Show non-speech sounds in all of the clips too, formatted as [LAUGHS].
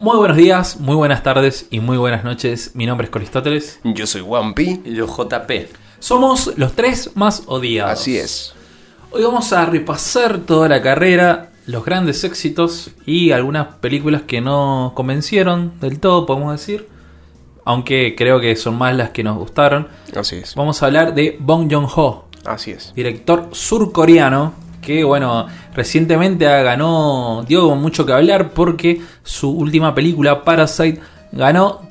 Muy buenos días, muy buenas tardes y muy buenas noches. Mi nombre es Coristóteles. Yo soy Wampi. Y yo JP. Somos los tres más odiados. Así es. Hoy vamos a repasar toda la carrera, los grandes éxitos y algunas películas que no convencieron del todo, podemos decir. Aunque creo que son más las que nos gustaron. Así es. Vamos a hablar de Bong Joon-ho, Así es. director surcoreano que bueno, recientemente ganó, dio mucho que hablar porque su última película Parasite ganó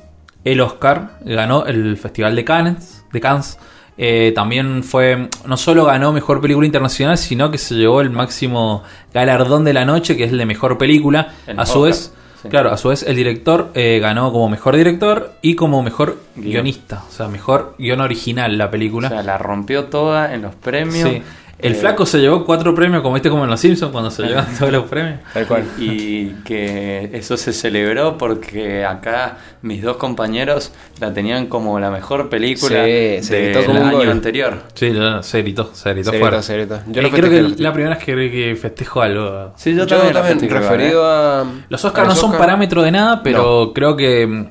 el Oscar, ganó el Festival de Cannes, de Cannes. Eh, también fue, no solo ganó mejor película internacional, sino que se llevó el máximo galardón de la noche, que es el de mejor película. El a su Oscar, vez, sí. claro, a su vez el director eh, ganó como mejor director y como mejor guionista, o sea, mejor guion original la O película. sea, la rompió toda en los premios. Sí. El Eh, flaco se llevó cuatro premios, como viste como en Los Simpsons, cuando se llevan todos los premios. Tal cual. Y que eso se celebró porque acá mis dos compañeros la tenían como la mejor película Sí, se gritó del como año gol. anterior. Sí, no, se gritó, se gritó Secreto, fuera. secreto. Yo Eh, creo que la primera vez que, que festejo algo. Sí, Yo yo, también, referido a. Los Oscars no son Oscar, parámetro de nada, pero creo que.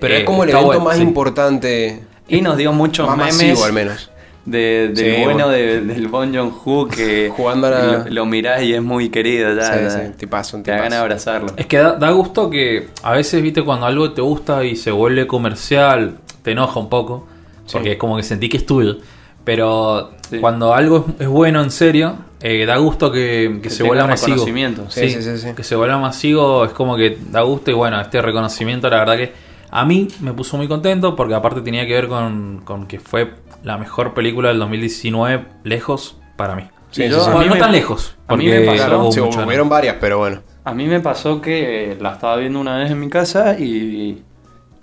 Pero eh, es como el evento bueno, más sí. importante. Y nos dio muchos Más memes masivo, al menos. De, del Sí, bueno de- del Bon Joon-ho que [LAUGHS] Jugando a la- lo, lo mirás y es muy querido. Ya, Sí, sí, tipazo, un Te da tipazo. ganas de abrazarlo. Es que da, da gusto que a veces, viste, cuando algo te gusta y se vuelve comercial, te enoja un poco. Porque es como que sentí que es tuyo. Pero Sí. cuando algo es, es bueno en serio, eh, da gusto que, que Que se vuelva masivo. reconocimiento. Sí, Sí, sí, sí, sí. Que se vuelva masivo es como que da gusto y bueno, este reconocimiento la verdad que a mí me puso muy contento porque aparte tenía que ver con, con que fue la mejor película del 2019 lejos para mí. Sí, yo- sí, sí. a mí no me- tan lejos, a mí me ¿no? hubieron varias, pero bueno. A mí me pasó que la estaba viendo una vez en mi casa y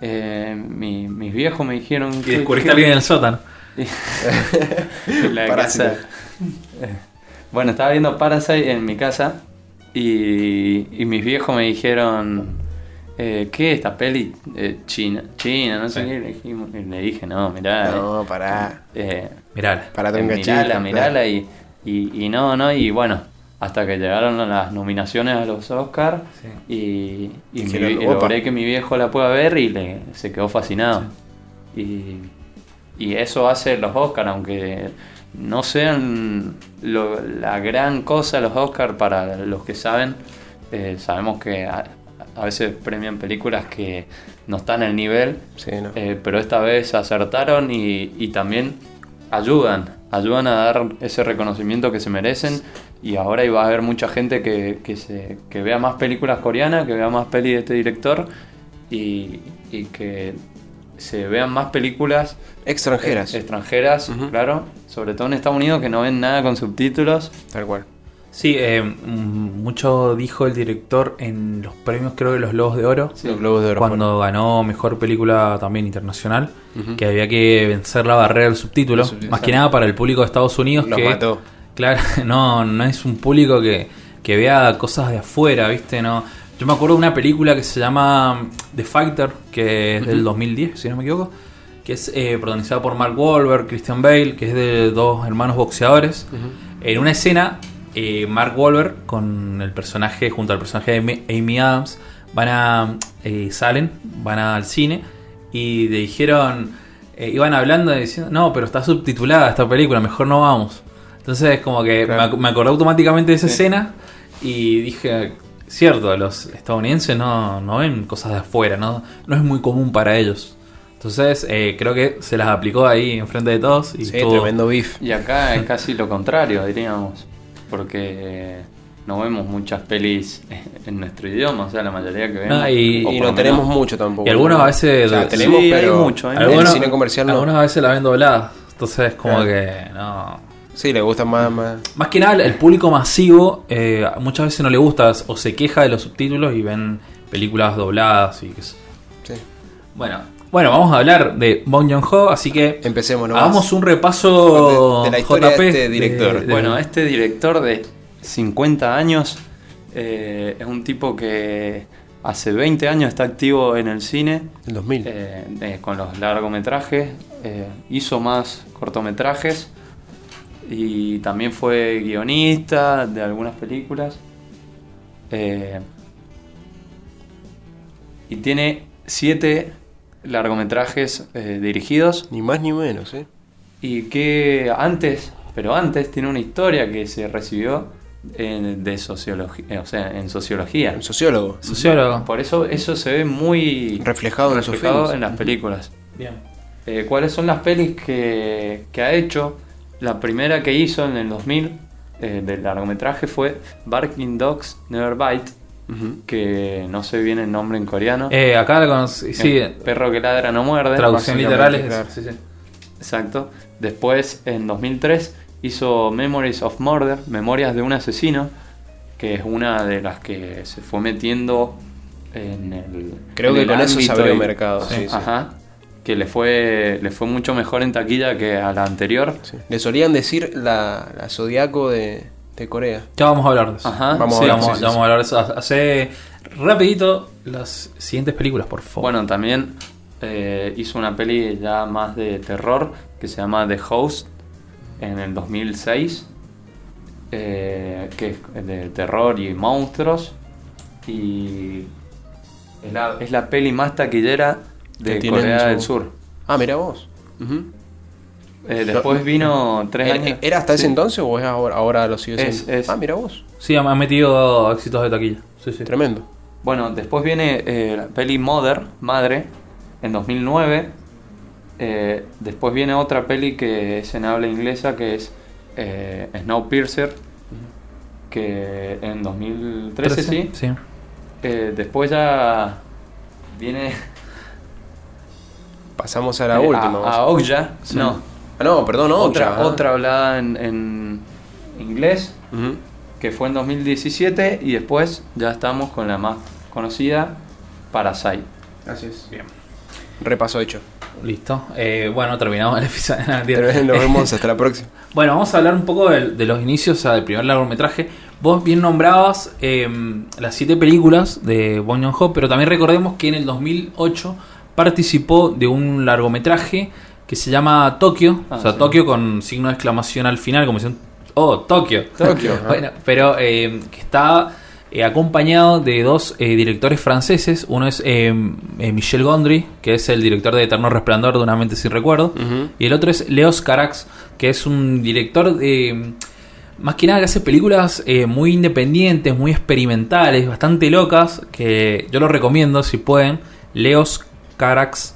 eh, mi- mis viejos me dijeron Y que... descubriste a alguien en el sótano. [LAUGHS] la casa. Eh, Bueno, estaba viendo Parasite en mi casa y, y mis viejos me dijeron, eh, ¿qué esta peli? Eh, China, China, no sé Sí. qué. Le, dijimos- le dije, no, mirá. No, pará. eh, Mirá. Parate eh, un cachito. mirala, mirala y, y, y no, no, y bueno, hasta que llegaron las nominaciones a los Oscars Sí. y, y, logré que mi viejo la pueda ver y le, se quedó fascinado. Y, y eso hace los Oscars, aunque no sean lo- la gran cosa los Oscars para los que saben, eh, sabemos que a, veces premian películas que no están al nivel Sí, no. eh, pero esta vez acertaron y, y también ayudan, ayudan a dar ese reconocimiento que se merecen y ahora iba a haber mucha gente que, que, se, que vea más películas coreanas, que vea más pelis de este director y, y que se vean más películas Extranjeras. eh, extranjeras, Ujú. claro, sobre todo en Estados Unidos que no ven nada con subtítulos. Tal cual. Sí, eh, mm, mucho dijo el director en los premios, creo que los Globos de Oro, Sí. Los globos de oro. cuando ganó mejor película también internacional, que había que vencer la barrera del subtítulo, más que nada para el público de Estados Unidos, Los que mató. claro, [LAUGHS] no, no es un público que, que vea cosas de afuera, ¿viste? No, yo me acuerdo de una película que se llama The Fighter, que es del 2010, si no me equivoco, que es eh, protagonizada por Mark Wahlberg, Christian Bale, que es de dos hermanos boxeadores. En una escena, eh, Mark Wahlberg con el personaje, junto al personaje de Amy- Adams, van a. eh, salen, van al cine y le dijeron. eh, iban hablando y diciendo, no, pero está subtitulada esta película, mejor no vamos. Entonces, como que me, Claro. ac- me acordé automáticamente de esa Sí. escena y dije, cierto, los estadounidenses no, no ven cosas de afuera, no, no es muy común para ellos. Entonces, eh, creo que se las aplicó ahí enfrente de todos y Sí, estuvo- tremendo beef. Y acá es casi lo contrario, diríamos, porque no vemos muchas pelis [LAUGHS] en nuestro idioma, o sea, la mayoría que vemos. No, y- no tenemos menos- mucho tampoco. Y algunos a veces- O sea, Sí, tenemos, hay pero. mucho, hay el Algunos- cine comercial no. Algunos a veces la ven doblada. Entonces, como Claro. que no. Sí, le gusta más. más... Más que nada, el público masivo eh, muchas veces no le gusta o se queja de los subtítulos y ven películas dobladas y qué sé. Sí. Bueno, bueno, vamos a hablar de Bong Joon-ho, así que Empecemos, ¿no? hagamos un repaso De- de la historia de JP, este director. Bueno, este director de 50 años eh, es un tipo que hace 20 años está activo en el cine El 2000. eh, eh, con los largometrajes, eh, hizo más cortometrajes y también fue guionista de algunas películas. Eh, y tiene siete largometrajes eh, dirigidos Ni más ni menos, ¿eh? y que antes, pero antes tiene una historia que se recibió en, de sociología, o sea, en sociología. Sociólogo. Sociólogo. Por eso eso se ve muy Reflejado en reflejado las películas. Bien. Eh, ¿Cuáles son las pelis que, que ha hecho? La primera que hizo en el 2000 eh, del largometraje fue Barking Dogs Never Bite, Que no sé bien el nombre en coreano. Eh, acá la conocí. Sí, El perro que ladra no muerde. traducción literal es. claro. Sí, sí. Exacto. Después, en 2003, hizo Memories of Murder, Memorias de un asesino, que es una de las que se fue metiendo en el. Creo en que el con eso se abrió y- mercado. Sí. Sí, sí. Ajá. Que le fue, le fue mucho mejor en taquilla que a la anterior. Sí. Le solían decir la, la Zodíaco de, de Corea. Ya vamos a hablar de eso. Ajá. Vamos a vamos, sí, sí, ya vamos a hablar de eso. Hace rapidito las siguientes películas, por favor. Bueno, también eh, hizo una peli ya más de terror que se llama The Host en el 2006, eh, que es de terror y monstruos. Y es la, es la peli más taquillera de Corea su- del Sur. Ah, mira vos. Ujú. Eh, después vino tres ¿Era- años. ¿Era hasta ese Sí. entonces o es ahora, ahora lo sigue Es- siendo? es. Ah, mira vos. sí, ha metido éxitos de taquilla. Sí, sí. Tremendo. Bueno, después viene eh, la peli Mother, Madre, en 2009. Eh, después viene otra peli que es en habla inglesa, que es eh, Snowpiercer, que en 2013 sí. Sí. Eh, después ya viene Pasamos a la eh, última. a, a. Okja, Sí. no, Ah, no, perdón, otra, otra. otra hablada en, en inglés, que fue en 2017, y después ya estamos con la más conocida, Parasite. Así es. Bien. Repaso hecho. Listo. Eh, bueno, terminamos el episodio. [LAUGHS] Nos vemos hasta la [LAUGHS] próxima. Bueno, vamos a hablar un poco de, de los inicios o sea, del primer largometraje. Vos bien nombrabas eh, las siete películas de Bong Joon-ho, pero también recordemos que en el 2008 participó de un largometraje que se llama Tokio, Ah, o sea, sí. Tokio con signo de exclamación al final, como diciendo, oh, Tokio. Tokio, [LAUGHS] bueno, pero eh, que está eh, acompañado de dos eh, directores franceses. Uno es Michel Gondry, que es el director de Eterno Resplandor de una mente sin recuerdo. Y el otro es Leos Carax, que es un director de. Más que nada que hace películas eh, muy independientes, muy experimentales, bastante locas, que yo lo recomiendo si pueden. Leos Carax,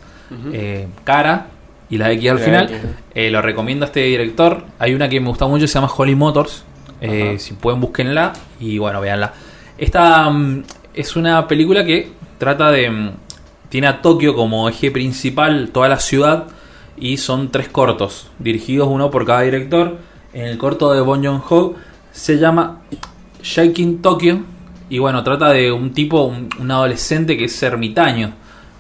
eh, cara y la X al La final. X, ¿no? Eh, lo recomiendo a este director. Hay una que me gusta mucho, se llama Holly Motors. Eh, si pueden, búsquenla y bueno, véanla. Esta mm, es una película que trata de. mm, tiene a Tokio como eje principal, toda la ciudad, y son tres cortos, dirigidos uno por cada director. En el corto de Bon Joon-ho se llama Shaking Tokyo, y bueno, trata de un tipo, un, un adolescente que es ermitaño,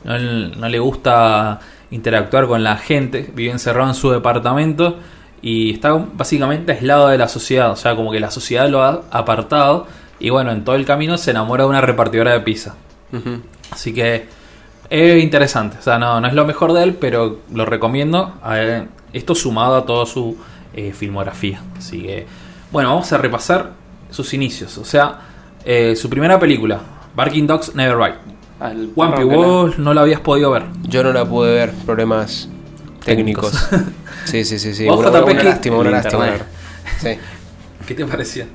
no, no le gusta interactuar con la gente, vive encerrado en su departamento y está básicamente aislado de la sociedad, o sea, como que la sociedad lo ha apartado y bueno, en todo el camino se enamora de una repartidora de pizza. Así que es interesante, o sea, no, no es lo mejor de él, pero lo recomiendo. esto sumado a toda su eh, filmografía. Así que, bueno, vamos a repasar sus inicios. O sea, eh, su primera película, Barking Dogs Never Ride. Al que la- vos no la habías podido ver. Yo no la pude ver, problemas técnicos. [LAUGHS] Sí, sí, sí, sí. Una, lástima, una lástima. Sí. ¿Qué te pareció?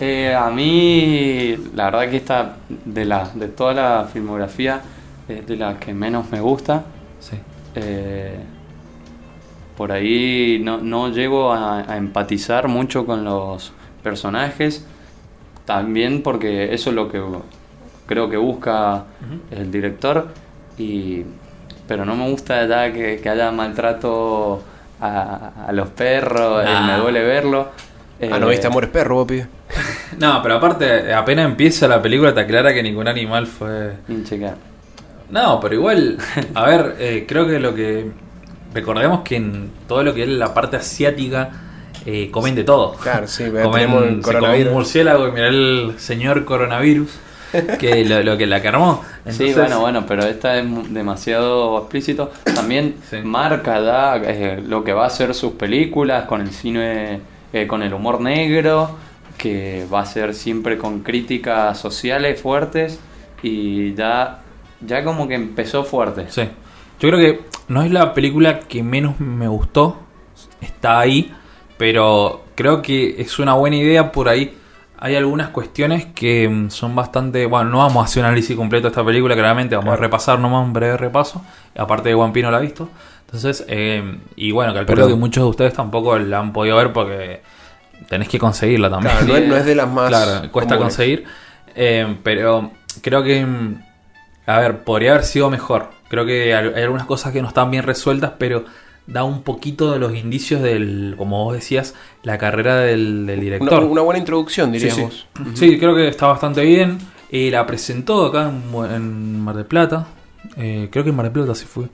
Eh, a mí, la verdad que esta, de, la, de toda la filmografía, es de la que menos me gusta. Sí. Eh, por ahí no, no llego a, a empatizar mucho con los personajes. También porque eso es lo que creo que busca el director. Y, pero no me gusta ya que, que haya maltrato a, a los perros. eh, Ah. me duele verlo. Ah, ¿no Eh, viste Amores Perro, vos, pibe? [LAUGHS] No, pero aparte, apenas empieza la película, te aclara que ningún animal fue. No, pero igual, a ver, eh, creo que lo que. Recordemos que en todo lo que es la parte asiática eh, comen de todo. Claro, sí, [LAUGHS] Comen, tenemos el se come un murciélago y mirá el señor coronavirus, que lo, lo que la que armó. Sí, bueno, bueno, pero esta es demasiado explícito. También Sí. marca ya eh, lo que va a ser sus películas con el cine, eh, con el humor negro, que va a ser siempre con críticas sociales fuertes y ya ya como que empezó fuerte. Sí. Yo creo que no es la película que menos me gustó. Está ahí. Pero creo que es una buena idea por ahí. Hay algunas cuestiones que mm, son bastante. Bueno, no vamos a hacer un análisis completo de esta película, claramente. Vamos a repasar nomás un breve repaso. Aparte de Juan Pino la ha visto. Entonces, eh, y bueno, calculo Pero- que muchos de ustedes tampoco la han podido ver porque tenés que conseguirla también. Claro, no, es, no es de las más. Claro, cuesta comunes. conseguir. eh, pero creo que. mm, A ver, podría haber sido mejor. Creo que hay algunas cosas que no están bien resueltas, pero da un poquito de los indicios del, como vos decías, la carrera del, director. una buena introducción, diríamos. sí. Sí, creo que está bastante bien. Eh, la presentó acá en, Mar del Plata. Eh, creo que en Mar del Plata sí fue.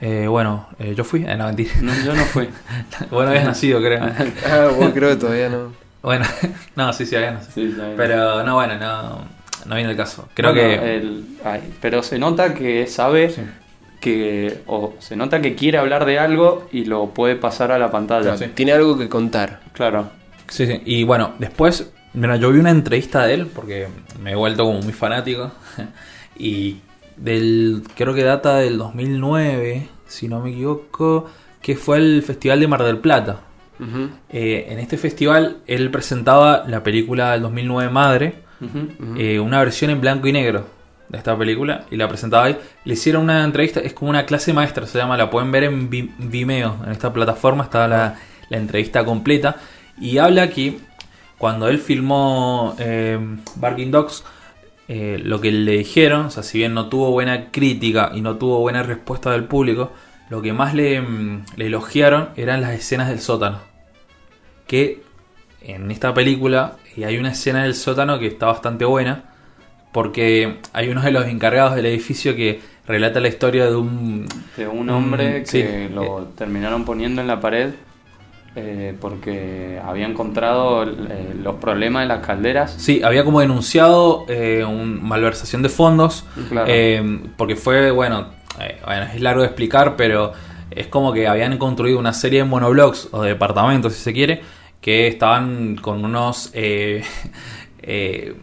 Eh, bueno, eh, yo fui. Eh, no, mentira. No, yo no fui. [LAUGHS] bueno, habías nacido, creo. [LAUGHS] Ah, vos creo que todavía no. bueno, [LAUGHS] no, sí, sí, habías nacido. Sí, Pero no, bueno, no, no viene el caso. Creo Bueno, que. el- ay, pero se nota que sabe Sí. Que. O se nota que quiere hablar de algo y lo puede pasar a la pantalla. Sí. Tiene algo que contar. Claro. Sí, sí. Y bueno, después, mira, yo vi una entrevista de él porque me he vuelto como muy fanático. [LAUGHS] y del, creo que data del 2009, si no me equivoco, que fue el Festival de Mar del Plata. Eh, en este festival él presentaba la película del 2009 Madre, eh, una versión en blanco y negro de esta película y la presentaba ahí. Le hicieron una entrevista, es como una clase maestra, se llama, la pueden ver en Vi- Vimeo, en esta plataforma está la, la entrevista completa y habla que cuando él filmó eh, Barking Dogs, eh, lo que le dijeron, o sea, si bien no tuvo buena crítica y no tuvo buena respuesta del público, lo que más le, mm, le elogiaron eran las escenas del sótano. Que en esta película eh, hay una escena del sótano que está bastante buena, porque hay uno de los encargados del edificio que relata la historia de un... De un hombre Mm, sí. que lo terminaron poniendo en la pared eh, porque había encontrado eh, los problemas de las calderas. Sí, había como denunciado eh, un malversación de fondos, Claro. eh, porque fue, bueno, eh, bueno, es largo de explicar, pero es como que habían construido una serie de monoblocks o de departamentos, si se quiere, que estaban con unos eh, [LAUGHS] eh,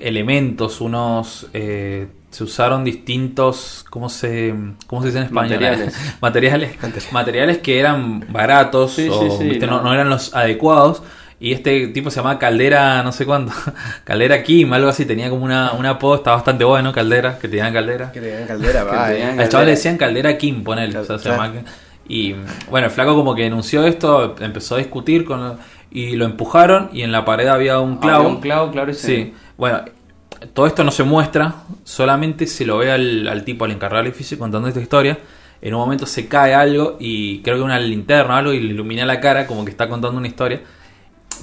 elementos, unos... eh, se usaron distintos, ¿cómo se, cómo se dice en español? [LAUGHS] Materiales. materiales, materiales que eran baratos Sí, o sí, sí, ¿viste? no, no. no eran los adecuados. Y este tipo se llamaba Caldera, no sé cuánto, [LAUGHS] Caldera Kim, algo así, tenía como una, un apodo, está bastante bueno, Caldera, que tenían Caldera. Que tenían caldera, [LAUGHS] va. tenían-. Al chaval le decían Caldera Kim, ponele. o sea, se llamaba y bueno, el flaco como que denunció esto, empezó a discutir con y lo empujaron y en la pared había un clavo. Había un clavo, claro, y Sí, bueno, todo esto no se muestra, solamente se lo ve al, al tipo, al encargado del edificio contando esta historia. En un momento se cae algo y creo que una linterna o algo y le ilumina la cara como que está contando una historia.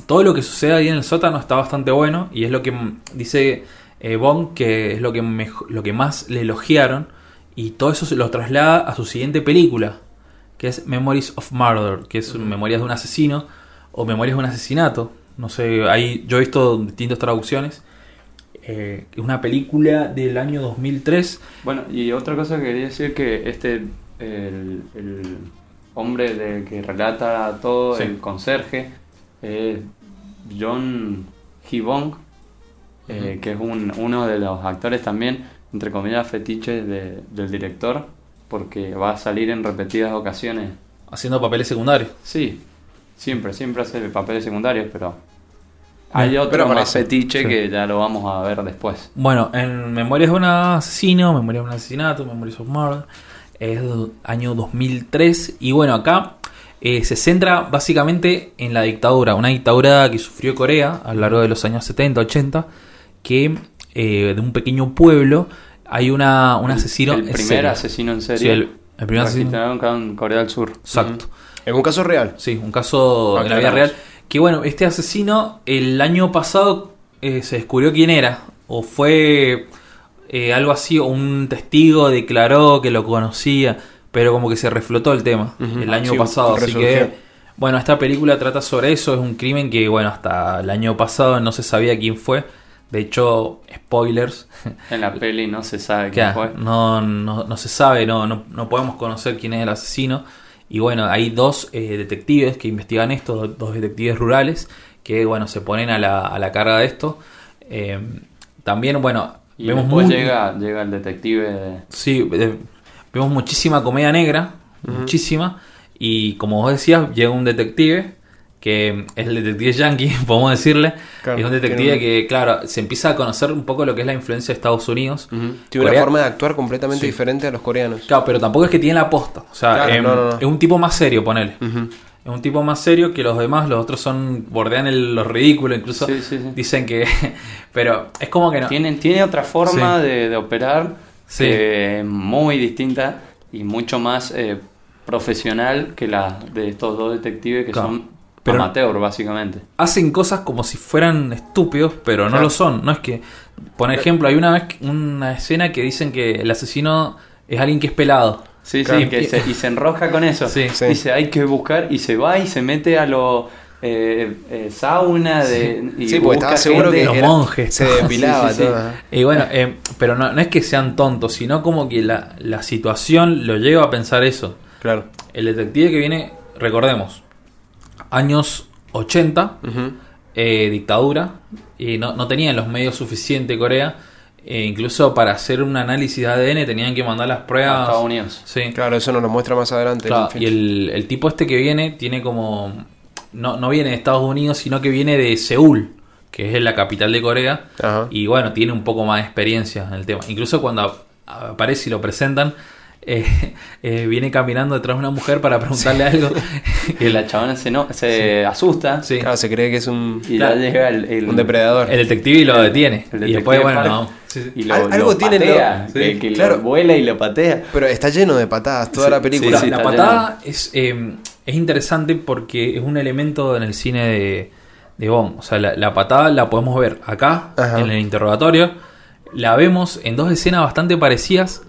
Todo lo que sucede ahí en el sótano está bastante bueno y es lo que dice eh, Bond que es lo que, mejo- lo que más le elogiaron y todo eso se lo traslada a su siguiente película que es Memories of Murder, que es Memorias de un asesino o Memorias de un asesinato. No sé, ahí yo he visto distintas traducciones. Eh, una película del año 2003. Bueno, y otra cosa que quería decir que este, el, el hombre de, que relata todo, Sí. el conserje, es John Hibong, eh, que es un- uno de los actores también, entre comillas, fetiches de- del director, porque va a salir en repetidas ocasiones. Haciendo papeles secundarios. Sí, siempre, siempre hace papeles secundarios, pero hay otro pero más fetiche Sí. que ya lo vamos a ver después. Bueno, en Memorias de un asesino, Memorias de un asesinato, Memorias of Murder, es del año 2003. Y bueno, acá eh, se centra básicamente en la dictadura, una dictadura que sufrió Corea a lo largo de los años 70, 80, que eh, de un pequeño pueblo hay una, un asesino. El en primer serie. asesino en serie. Sí, el, el primer asesino. en Corea del Sur. Exacto. Es un caso real. Sí, un caso de la vida real. Que bueno, este asesino el año pasado eh, se descubrió quién era. O fue eh, algo así, o un testigo declaró que lo conocía. Pero como que se reflotó el tema el año Sí, pasado. Así que, bueno, esta película trata sobre eso. Es un crimen que, bueno, hasta el año pasado no se sabía quién fue. De hecho, spoilers. [LAUGHS] En la peli no se sabe quién fue. no, no, no se sabe, no, no, no podemos conocer quién es el asesino. Y bueno, hay dos eh, detectives que investigan esto, do- dos detectives rurales, que bueno, se ponen a la, a la carga de esto. Eh, también, bueno, Y vemos muy- llega, llega el detective de- Sí, eh, vemos muchísima comedia negra, muchísima. Y como vos decías, llega un detective, que es el detective yankee, [LAUGHS] podemos decirle. Claro, es un detective que, claro, se empieza a conocer un poco lo que es la influencia de Estados Unidos. Tiene Corea- una forma de actuar completamente Sí. diferente a los coreanos. Claro, pero tampoco es que tiene la posta. O sea, Claro, em, no, no, no. es un tipo más serio, ponele. Es un tipo más serio que los demás. Los otros son bordean el, lo ridículo. Incluso Sí, sí, sí. dicen que. [LAUGHS] pero es como que no. Tiene, tiene otra forma Sí. de, de operar es muy distinta y mucho más eh, profesional que la de estos dos detectives que Claro. son Pero- amateur, básicamente. hacen cosas como si fueran estúpidos, pero no Claro. lo son. No es que, por ejemplo, hay una vez una escena que dicen que el asesino es alguien que es pelado. Sí, Claro. sí, que se, y se enrosca con eso. Sí. Sí. Dice, hay que buscar y se va y se mete a lo eh, eh, sauna de, y Sí, porque estaba busca seguro gente- que Los era- monjes, se [LAUGHS] depilaba Sí, sí, sí. todo. Y bueno, eh, pero no, no es que sean tontos, sino como que la, la situación lo lleva a pensar eso. Claro. El detective que viene, recordemos, años 80, Ujú. eh, dictadura, y no, no tenían los medios suficientes Corea. e incluso para hacer un análisis de ADN tenían que mandar las a pruebas. Estados Unidos. Sí. Claro, eso nos lo muestra más adelante. Claro, y el, el tipo este que viene tiene como... No, no viene de Estados Unidos, sino que viene de Seúl, que es la capital de Corea. Ajá. Y bueno, tiene un poco más de experiencia en el tema. Incluso cuando ap- aparece y lo presentan, eh, eh, viene caminando detrás de una mujer para preguntarle algo. [LAUGHS] Y la chabona se, no, se asusta Sí. Claro, se cree que es un, y Claro. ya llega el, el- un depredador. El detective lo detiene. el y después, bueno, Park no. Sí, sí. y lo, Al- algo lo tiene patea, lo- que, sí, que lo claro. vuela y lo patea. Pero está lleno de patadas toda Sí, la película. la, sí, la está patada es, eh, es interesante porque es un elemento en el cine de, de Bond. O sea, la, la patada la podemos ver acá, Ajá. en el interrogatorio. La vemos en dos escenas bastante parecidas.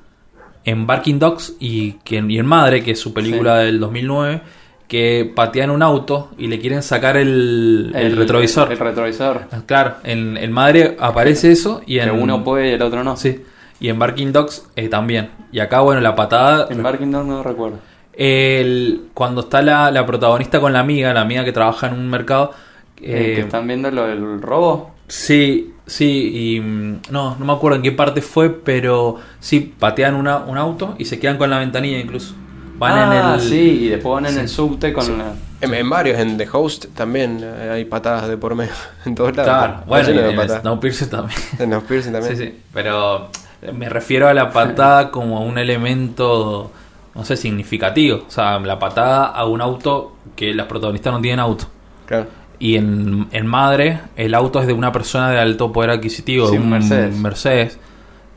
En Barking Dogs y, que, y en Madre, que es su película del 2009. Que patean un auto y le quieren sacar el, el retrovisor. El, retrovisor. Ah, Claro, en, en Madre aparece eso y en Que uno puede y el otro no. Sí. Y en Barking Dogs eh, también. Y acá, bueno, la patada. En Barking Dog no recuerdo. El, cuando está la, la protagonista con la amiga, la amiga que trabaja en un mercado. Eh, eh, que están viendo lo del robo. Sí, sí, y mm, no, no me acuerdo en qué parte fue, pero sí, patean una, un auto y se quedan con la ventanilla incluso. Van ah, en el. sí, y después van en el subte con la... En, en varios, en The Host también eh, hay patadas de por medio. [LAUGHS] En todos lados. Claro, Está bueno, y [LAUGHS] en. Snowpiercer también. En piercing también. Sí, sí, pero me refiero a la patada como un elemento, no sé, significativo. O sea, la patada a un auto que las protagonistas no tienen auto. Claro. Y en, en Madre, el auto es de una persona de alto poder adquisitivo, Sí, de un Mercedes. Mercedes.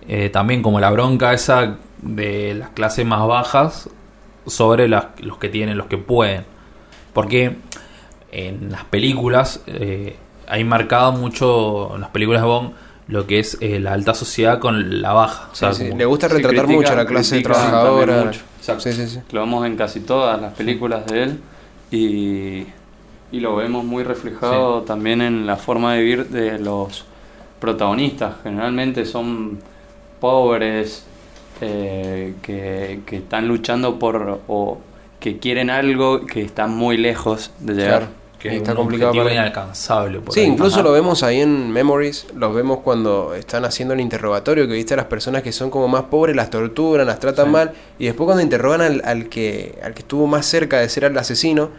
Eh, también como la bronca esa de las clases más bajas sobre las- los que tienen, los que pueden. Porque en las películas eh, hay marcado mucho, en las películas de Bond, lo que es eh, la alta sociedad con la baja. O sea, Sí, sí. como- Le gusta retratar critica- mucho a la clase critica trabajadora. mucho. Exacto. Sí, sí, sí. Lo vemos en casi todas las películas de él y, y lo vemos muy reflejado también en la forma de vivir de los protagonistas. Generalmente son pobres eh, que, que están luchando por o que quieren algo que están muy lejos de llegar. Claro. que está un complicado para inalcanzable. por Sí, ahí. incluso Ajá. lo vemos ahí en Memories, los vemos cuando están haciendo el interrogatorio, que viste a las personas que son como más pobres, las torturan, las tratan Sí. mal, y después cuando interrogan al, al que, al que estuvo más cerca de ser el asesino,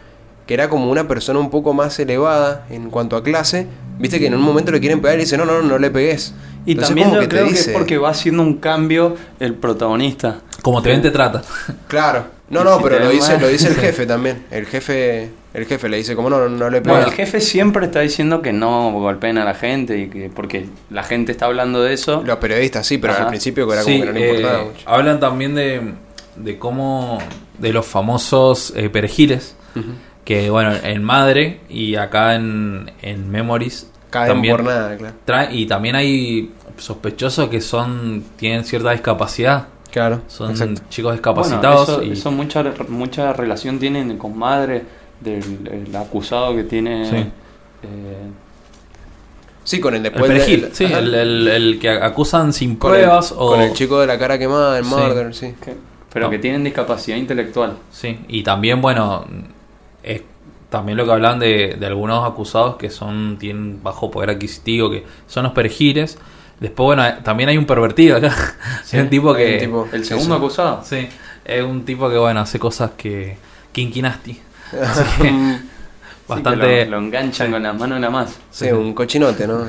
que era como una persona un poco más elevada en cuanto a clase, viste que en un momento le quieren pegar y dice, no, no, no, no le pegues. Y Entonces, también yo creo que dice- es porque va haciendo un cambio el protagonista. Como te ven, te trata. Claro. No, no, si pero lo dice, mal. lo dice el [LAUGHS] jefe también. El jefe, el jefe le dice, como no, no, no le pegues. Bueno, el jefe siempre está diciendo que no golpeen a la gente y que porque la gente está hablando de eso. Los periodistas sí, pero Ajá. al principio era como Sí, que no le eh, importaba mucho. hablan también de, de cómo, de los famosos eh, perejiles. Que bueno, en Madre y acá en, en Memories Caen también por nada, claro. trae- y también hay sospechosos que son tienen cierta discapacidad, Claro, son exacto. chicos Bueno, discapacitados eso, y eso mucha, mucha relación tienen con madre del el acusado que tiene. Sí. eh, Sí, con el el después perejil, del- sí, ajá. el, el- el que acusan sin con el- pruebas o con el chico de la cara quemada, el Sí. murder, sí. que- pero No. que tienen discapacidad intelectual. Sí, y también, bueno, es también lo que hablan de, de algunos acusados que son tienen bajo poder adquisitivo, que son los perejiles. Después, bueno, eh, también hay un pervertido acá. [LAUGHS] Sí, es un tipo que. un tipo- El segundo sí. acusado. Sí, es un tipo que, bueno, hace cosas que. Kinky nasty. [LAUGHS] Así que, Sí, bastante. que lo, lo enganchan con las manos nada más. sí, un cochinote, ¿no?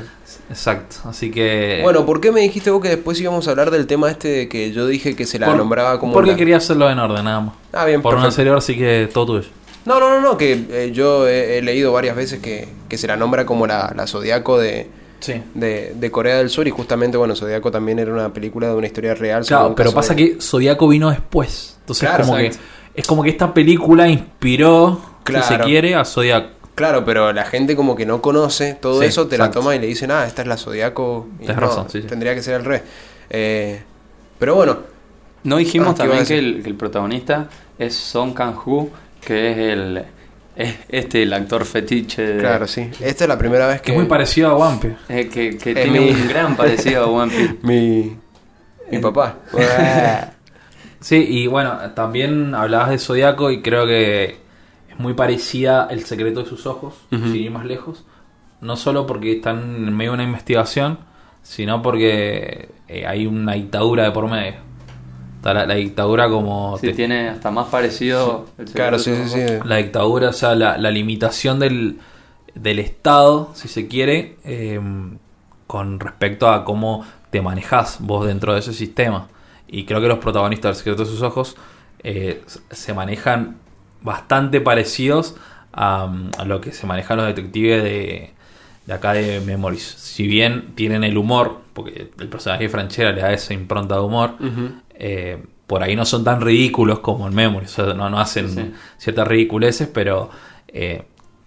Exacto. Así que. Bueno, ¿por qué me dijiste vos que después íbamos a hablar del tema este de que yo dije que se la por- nombraba como Porque quería hacerlo en orden, nada más. Ah, bien, Por un perfecto. anterior, así que todo tuyo. No, no, no, no, que eh, yo he, he leído varias veces que, que se la nombra como la, la Zodíaco de, Sí. de, de Corea del Sur y justamente, bueno, Zodíaco también era una película de una historia real. Claro, pero pasa de- que Zodíaco vino después. Entonces, Claro, como exacto. que. Es como que esta película inspiró, si se Claro. quiere, a Zodíaco. Claro, pero la gente como que no conoce todo Sí, eso, te exacto. la toma y le dicen, ah, esta es la Zodíaco. y no, razón, sí, sí. Tendría que ser al revés. Eh, pero bueno, No dijimos Ah, ¿qué iba a también el, que el protagonista es Song Kang-ho, que es el es este el actor fetiche de- claro, sí. Esta es la primera vez que... Que es muy parecido a Wampe. eh, que, que Es tiene mi- un gran [LAUGHS] parecido a Piece. Mi, mi papá. [LAUGHS] Sí, y bueno, también hablabas de Zodíaco y creo que es muy parecida El secreto de sus ojos, sin ir más lejos. No solo porque están en medio de una investigación, sino porque eh, hay una dictadura de por medio. Está la, la dictadura como... Sí, te- tiene hasta más parecido. el claro, sí, sí, sí. la dictadura, o sea, la, la limitación del, del Estado, si se quiere, eh, con respecto a cómo te manejas vos dentro de ese sistema. Y creo que los protagonistas del secreto de sus ojos eh, se manejan bastante parecidos a, a lo que se manejan los detectives de, de acá de Memories. Si bien tienen el humor, porque el personaje de Franchera le da esa impronta de humor, Ujú. Eh, por ahí no son tan ridículos como en Memory. O sea, no, no hacen Sí, ciertas ridiculeces, pero eh,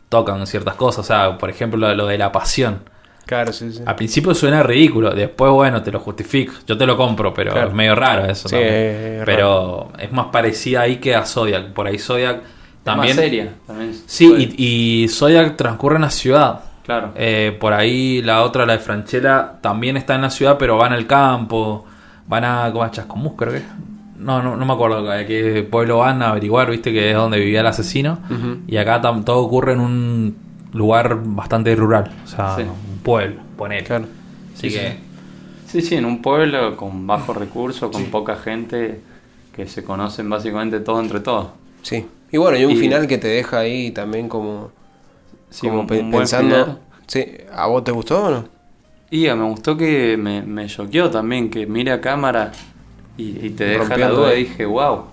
tocan ciertas cosas. O sea, por ejemplo, lo, lo de la pasión. Claro, sí, sí. Al principio suena ridículo, después, bueno, te lo justifico. Yo te lo compro, pero Claro. es medio raro eso. Sí, también. es raro. pero es más parecida ahí que a Zodiac. Por ahí Zodiac también. Más seria. También Sí, y, y Zodiac transcurre en la ciudad. Claro. Eh, por ahí la otra, la de Franchella, también está en la ciudad, pero van al campo. Van a. ¿Cómo es? Chascomús, creo que. No, no, no me acuerdo a qué pueblo van a averiguar, viste, que es donde vivía el asesino. Y acá tam- todo ocurre en un lugar bastante rural. O sea, Sí. un pueblo, ponele. Claro. Así Sí, que. Sí, sí, en un pueblo con bajos recursos, con poca gente, que se conocen básicamente todos entre todos. Sí. Y bueno, y un Y- final que te deja ahí también como, Sí, como un- pe- un buen pensando... final. Sí. ¿A vos te gustó o no? Y me gustó que me, me choqueó también, que mire a cámara y, y te deja la duda. ahí. Y dije, wow.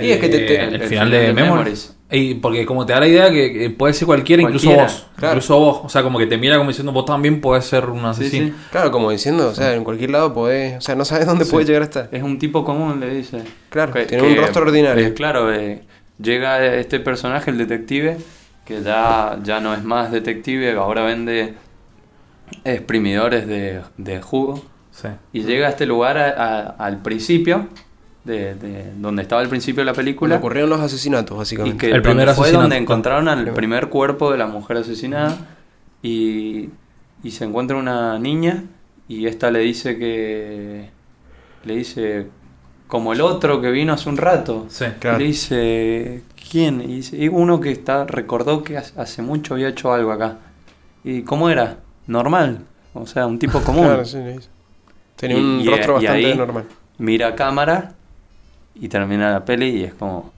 Y es que te- te- el, el final final de, de Memories. Memories. Y porque como te da la idea que, que puede ser cualquiera, incluso vos. claro. Incluso vos. O sea, como que te mira como diciendo, vos también podés ser un asesino. sí. Claro, como diciendo, o sea, en cualquier lado podés... O sea, no sabes dónde Sí. puede llegar a estar. Es un tipo común, le dice. Claro, tiene un rostro ordinario. eh, claro, eh, llega este personaje, el detective, que ya, ya no es más detective, ahora vende exprimidores de, de jugo. Sí. Y llega a este lugar a- a- al principio, de, de donde estaba al principio de la película. ocurrieron los asesinatos, Y básicamente. que El primer fue asesinato. donde encontraron al primer cuerpo de la mujer asesinada y, y se encuentra una niña y esta le dice que le dice como el otro que vino hace un rato Sí. Claro. Y le dice quién y dice "Y uno que está recordó que hace- hace mucho había hecho algo acá y cómo era normal o sea un tipo [LAUGHS] común Claro, sí. Tenía Y- un y- rostro y bastante ahí- normal. mira a cámara y termina la peli y es como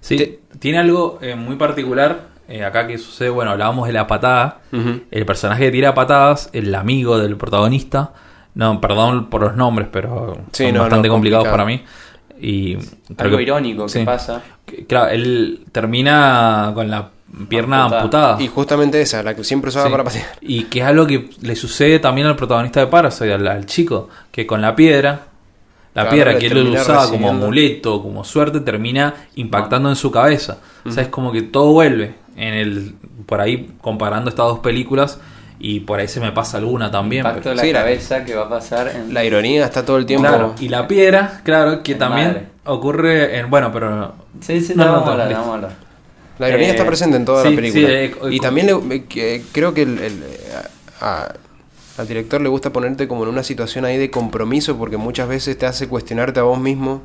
Sí, Te- tiene algo eh, muy particular eh, acá que sucede. Bueno, hablábamos de la patada. El personaje que tira patadas, el amigo del protagonista. No, perdón por los nombres, pero Sí, son no, bastante no, complicados complicado. para mí. Y creo algo que- irónico sí. que pasa Claro, él termina con la pierna Amputada. amputada. Y justamente esa, la que siempre usaba Sí. para patear. Y que es algo que le sucede también al protagonista de Parasite, al, al chico, que con la piedra, la Claro, piedra que él usaba como amuleto, como suerte, termina impactando en su cabeza. O sea, es como que todo vuelve en el por ahí comparando estas dos películas y por ahí se me pasa alguna también. impacto pero- de la Sí, la- cabeza que va a pasar en La ironía está todo el tiempo. Claro, y la piedra, claro, que En también madre. ocurre en bueno, pero Sí, sí, No, no, no, vamos a no, La ironía Eh, está presente en toda sí, la película. sí, eh, y eh, también le- eh, creo que el- el, eh, a- al director le gusta ponerte como en una situación ahí de compromiso porque muchas veces te hace cuestionarte a vos mismo.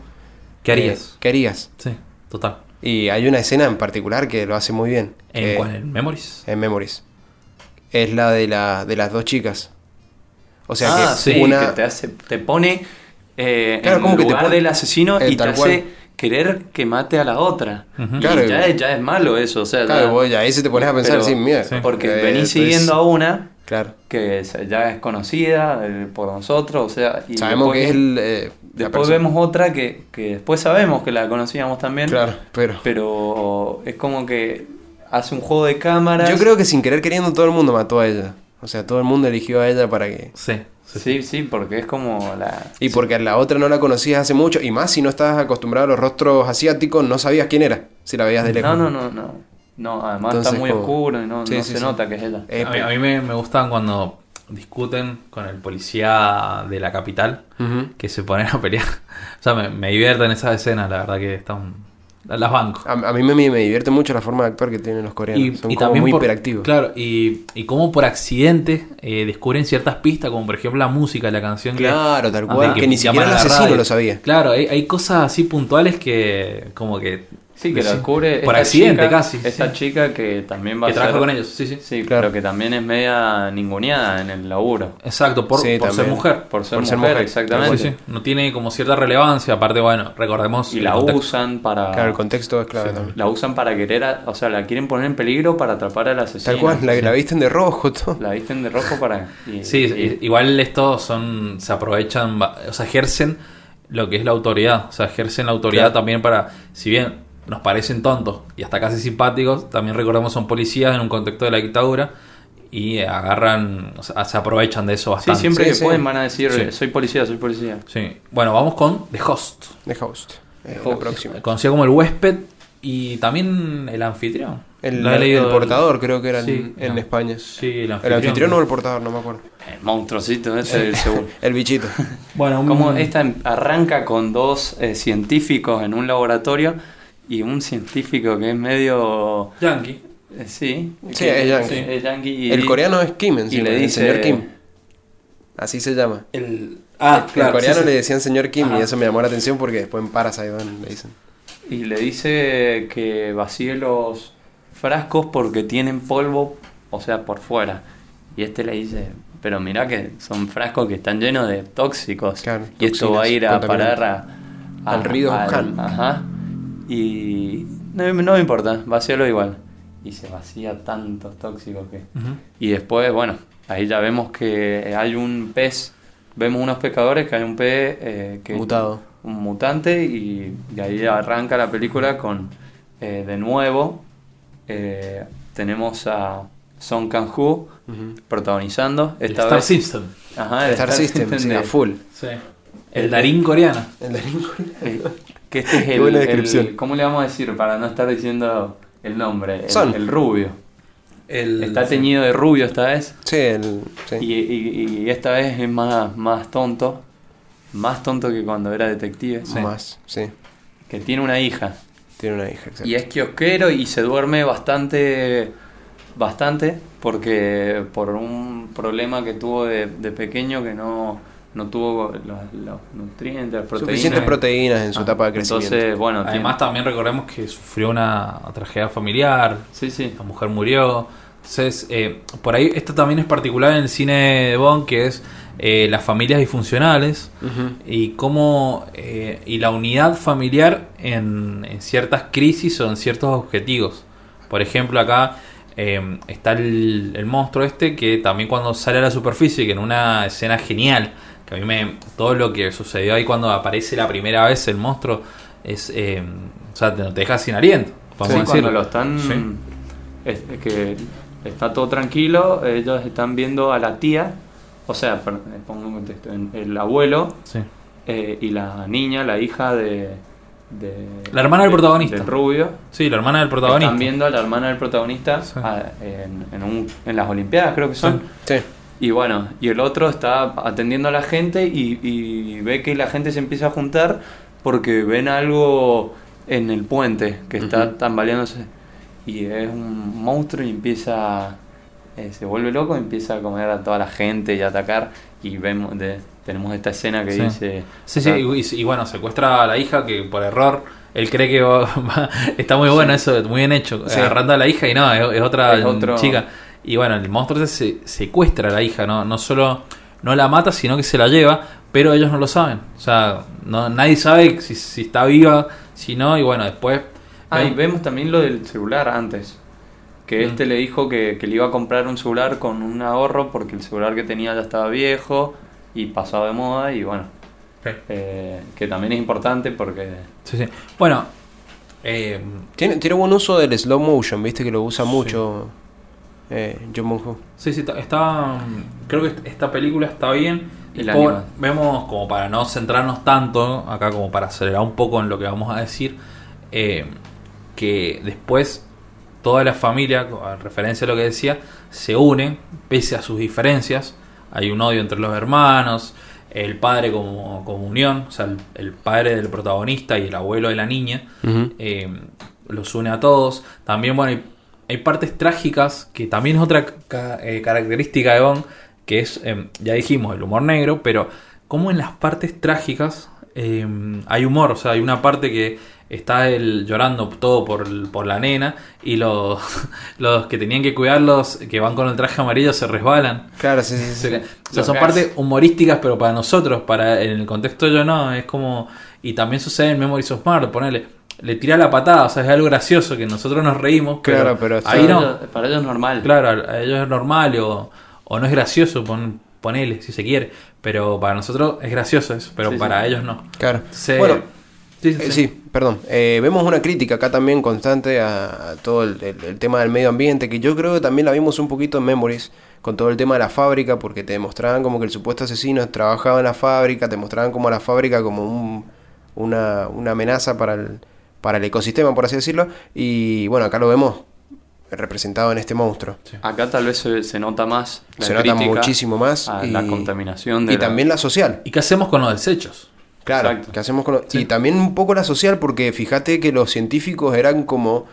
¿qué eh, harías? ¿Qué harías? Sí, total. Y hay una escena en particular que lo hace muy bien. ¿En eh, cuál? ¿En Memories? en Memories. Es la de, la de las dos chicas. O sea ah, que sí, una... que te, hace, te pone eh, Claro, en como que te lugar pone- del asesino eh, y te tal hace cual. Querer que mate a la otra. Y Claro. ya, es- ya es malo eso, o sea, Claro, ya- vos ya ahí se te pones a pensar, pero- mira. sí. porque eh, venís es- siguiendo a una Claro. que ya es conocida eh, por nosotros, o sea, y Sabemos después- que es el... eh, Después vemos otra que, que después sabemos que la conocíamos también, Claro, pero... pero es como que hace un juego de cámaras. Yo creo que sin querer queriendo todo el mundo mató a ella. O sea, todo el mundo eligió a ella para que... Sí, sí, Sí, sí, porque es como la... Y porque a la otra no la conocías hace mucho, y más si no estabas acostumbrado a los rostros asiáticos, no sabías quién era, si la veías de lejos. No, no, no, no. No, además Entonces, está muy como- oscuro y no, Sí, no sí, se sí. nota que es ella. Eh, A mí, a mí me, me gustan cuando discuten con el policía de la capital, que se ponen a pelear. [LAUGHS] O sea, me, me divierten esas escenas, la verdad que están... Las banco. A, a mí me, me divierte mucho la forma de actuar que tienen los coreanos. Y, Son y como también muy por- hiperactivos. Claro, y, y como por accidente eh, descubren ciertas pistas, como por ejemplo la música, la canción que- Claro, tal cual, que ni llaman siquiera el asesino lo sabía. Claro, hay, hay cosas así puntuales que como que... Sí, que lo sí, descubre Por accidente chica- casi. Esta sí. chica que también va Que a trabaja ser- con ellos, sí, sí. Sí, Claro. pero que también es media ninguneada en el laburo. Exacto, por, Sí, por ser mujer. Por ser, Por ser mujer, mujer, exactamente. Sí, sí. No tiene como cierta relevancia, aparte, bueno, recordemos... Y la contexto. usan para... Claro, el contexto es clave Sí. también. La usan para querer, a- o sea, la quieren poner en peligro para atrapar al asesino. Tal cual, la, la visten de rojo, todo. La visten de rojo para... y- Sí, y- igual estos son, se aprovechan, o sea, ejercen lo que es la autoridad, o sea, ejercen la autoridad Claro. también para, si bien nos parecen tontos y hasta casi simpáticos, también recordemos son policías en un contexto de la dictadura y agarran, o sea, se aprovechan de eso Sí, bastante. siempre Sí, que sí. pueden van a decir, Sí. soy policía, soy policía. Sí. Bueno, vamos con The Host, The Host. eh, Host. La próxima. conocido como el huésped y también el anfitrión. El, el del- portador creo que era en, Sí, en no. España. Sí, el El anfitrión. anfitrión o el portador, no me acuerdo. El monstruosito ese, el. [LAUGHS] [LAUGHS] El bichito. Bueno, un- Como esta em- arranca con dos eh, científicos en un laboratorio y un científico que es medio... Yankee. eh, sí. Sí, que- es yankee. sí, es yankee y- el coreano es Kim encima, le el dice- señor Kim. Así se llama. El... Ah, el coreano sí, sí. le decían señor Kim Ajá. y eso me llamó la atención porque después en Parasite le dicen. Y le dice que vacíe los frascos porque tienen polvo, o sea, por fuera. Y este le dice, pero mira que son frascos que están llenos de tóxicos. Claro, y esto va a ir a parar a, a- Al río Wuhan. Ajá. Y no, no me importa, vacíalo igual. Y se vacía tantos tóxicos que... Y después, bueno, ahí ya vemos que hay un pez, vemos unos pescadores que hay un pez eh, que Mutado. un mutante y, y ahí arranca la película con eh, de nuevo eh, tenemos a Song Kang Ujú. protagonizando El esta Star vez System. Ajá, el Star System, sí, de- a full. Sí. El Darín coreano. El de Lincoln. Que este es el, buena el- descripción. ¿cómo le vamos a decir para no estar diciendo el nombre? El, Son. el rubio. El, Está teñido de rubio esta vez. Sí, el, sí. Y, y- y esta vez es más, más tonto. Más tonto que cuando era detective. Sí. Más, sí. Que tiene una hija. Tiene una hija, exacto. Y es kiosquero y se duerme bastante. Bastante. Porque por un problema que tuvo de, de pequeño que no, no tuvo los, los nutrientes, las proteínas. Suficientes proteínas en su Ah, etapa de crecimiento. Entonces, bueno, Además también recordemos que sufrió una tragedia familiar, sí, sí. la mujer murió. Entonces, eh, por ahí esto también es particular en el cine de Bond, que es eh, las familias disfuncionales y cómo eh, y la unidad familiar en, en ciertas crisis o en ciertos objetivos. Por ejemplo, acá eh, está el, el monstruo este que también cuando sale a la superficie, que en una escena genial, que a mí me todo lo que sucedió ahí cuando aparece la primera vez el monstruo es, eh, o sea, te, te deja sin aliento. Vamos Sí, a cuando lo están. Sí. es- es que está todo tranquilo, ellos están viendo a la tía, o sea, eh, pongo en contexto, en- el abuelo Sí. eh, y la niña, la hija de. de- La hermana del de- protagonista. Del rubio. Sí, la hermana del protagonista. Están viendo a la hermana del protagonista Sí. a- en, en un- en las Olimpiadas, creo que son. Sí. Y bueno, y el otro está atendiendo a la gente y, y ve que la gente se empieza a juntar porque ven algo en el puente que está Ujú. tambaleándose. Y es un monstruo y empieza. eh, se vuelve loco y empieza a comer a toda la gente y a atacar. Y vemos de- tenemos esta escena que Sí. dice. Sí, sí, y, bueno, secuestra a la hija que por error él cree que va- [LAUGHS] va- está muy bueno eso, muy bien hecho, Sí. agarrando a la hija y no, es, es otra Es otro- chica. Y bueno, el monstruo se secuestra a la hija, no, no solo no la mata, sino que se la lleva, pero ellos no lo saben. O sea, no, nadie sabe si, si está viva, si no, y bueno, después... Ah, y vemos también lo del celular antes. Que Mm. este le dijo que, que le iba a comprar un celular con un ahorro porque el celular que tenía ya estaba viejo y pasado de moda y bueno, eh, que también es importante porque... Sí, sí. Bueno, eh, Tiene, tiene buen uso del slow motion, viste que lo usa mucho eh, John Bong-ho. Sí, sí, está, está- creo que esta película está bien. Y vemos, como para no centrarnos tanto, acá como para acelerar un poco en lo que vamos a decir, eh, que después toda la familia, en referencia a lo que decía, se une, pese a sus diferencias. Hay un odio entre los hermanos, el padre como, como unión, o sea, el, el padre del protagonista y el abuelo de la niña eh, los une a todos. También, bueno, hay, hay partes trágicas, que también es otra ca- eh, característica de Bond, que es, eh, ya dijimos, el humor negro, pero como en las partes trágicas eh, hay humor, o sea, hay una parte que está él llorando todo por, por la nena y los, [LAUGHS] los que tenían que cuidarlos, que van con el traje amarillo, se resbalan. Claro, sí, sí, [LAUGHS] sí. o sea, son partes humorísticas, pero para nosotros, para en el contexto yo no, es como... Y también sucede en Memories of Murder, ponele, le tira la patada, o sea, es algo gracioso que nosotros nos reímos, pero, Claro, pero ahí para, no. ellos, para ellos es normal. Claro, a ellos es normal o, o no es gracioso, pon, ponele, si se quiere, pero para nosotros es gracioso eso, pero Sí, para sí. ellos no. Claro. Se- Bueno, sí, sí, Eh, sí. sí, perdón. Eh, vemos una crítica acá también constante a, a todo el, el- el tema del medio ambiente, que yo creo que también la vimos un poquito en Memories, con todo el tema de la fábrica, porque te demostraban como que el supuesto asesino trabajaba en la fábrica, te mostraban como la fábrica como un- una, una amenaza para el, para el ecosistema, por así decirlo, y bueno, acá lo vemos representado en este monstruo. Acá tal vez se, se nota más la Se nota muchísimo más. a y, la contaminación de y la- también la social. ¿Y qué hacemos con los desechos? Claro, Exacto. ¿qué hacemos con lo- Sí. Y también un poco la social, porque fíjate que los científicos eran como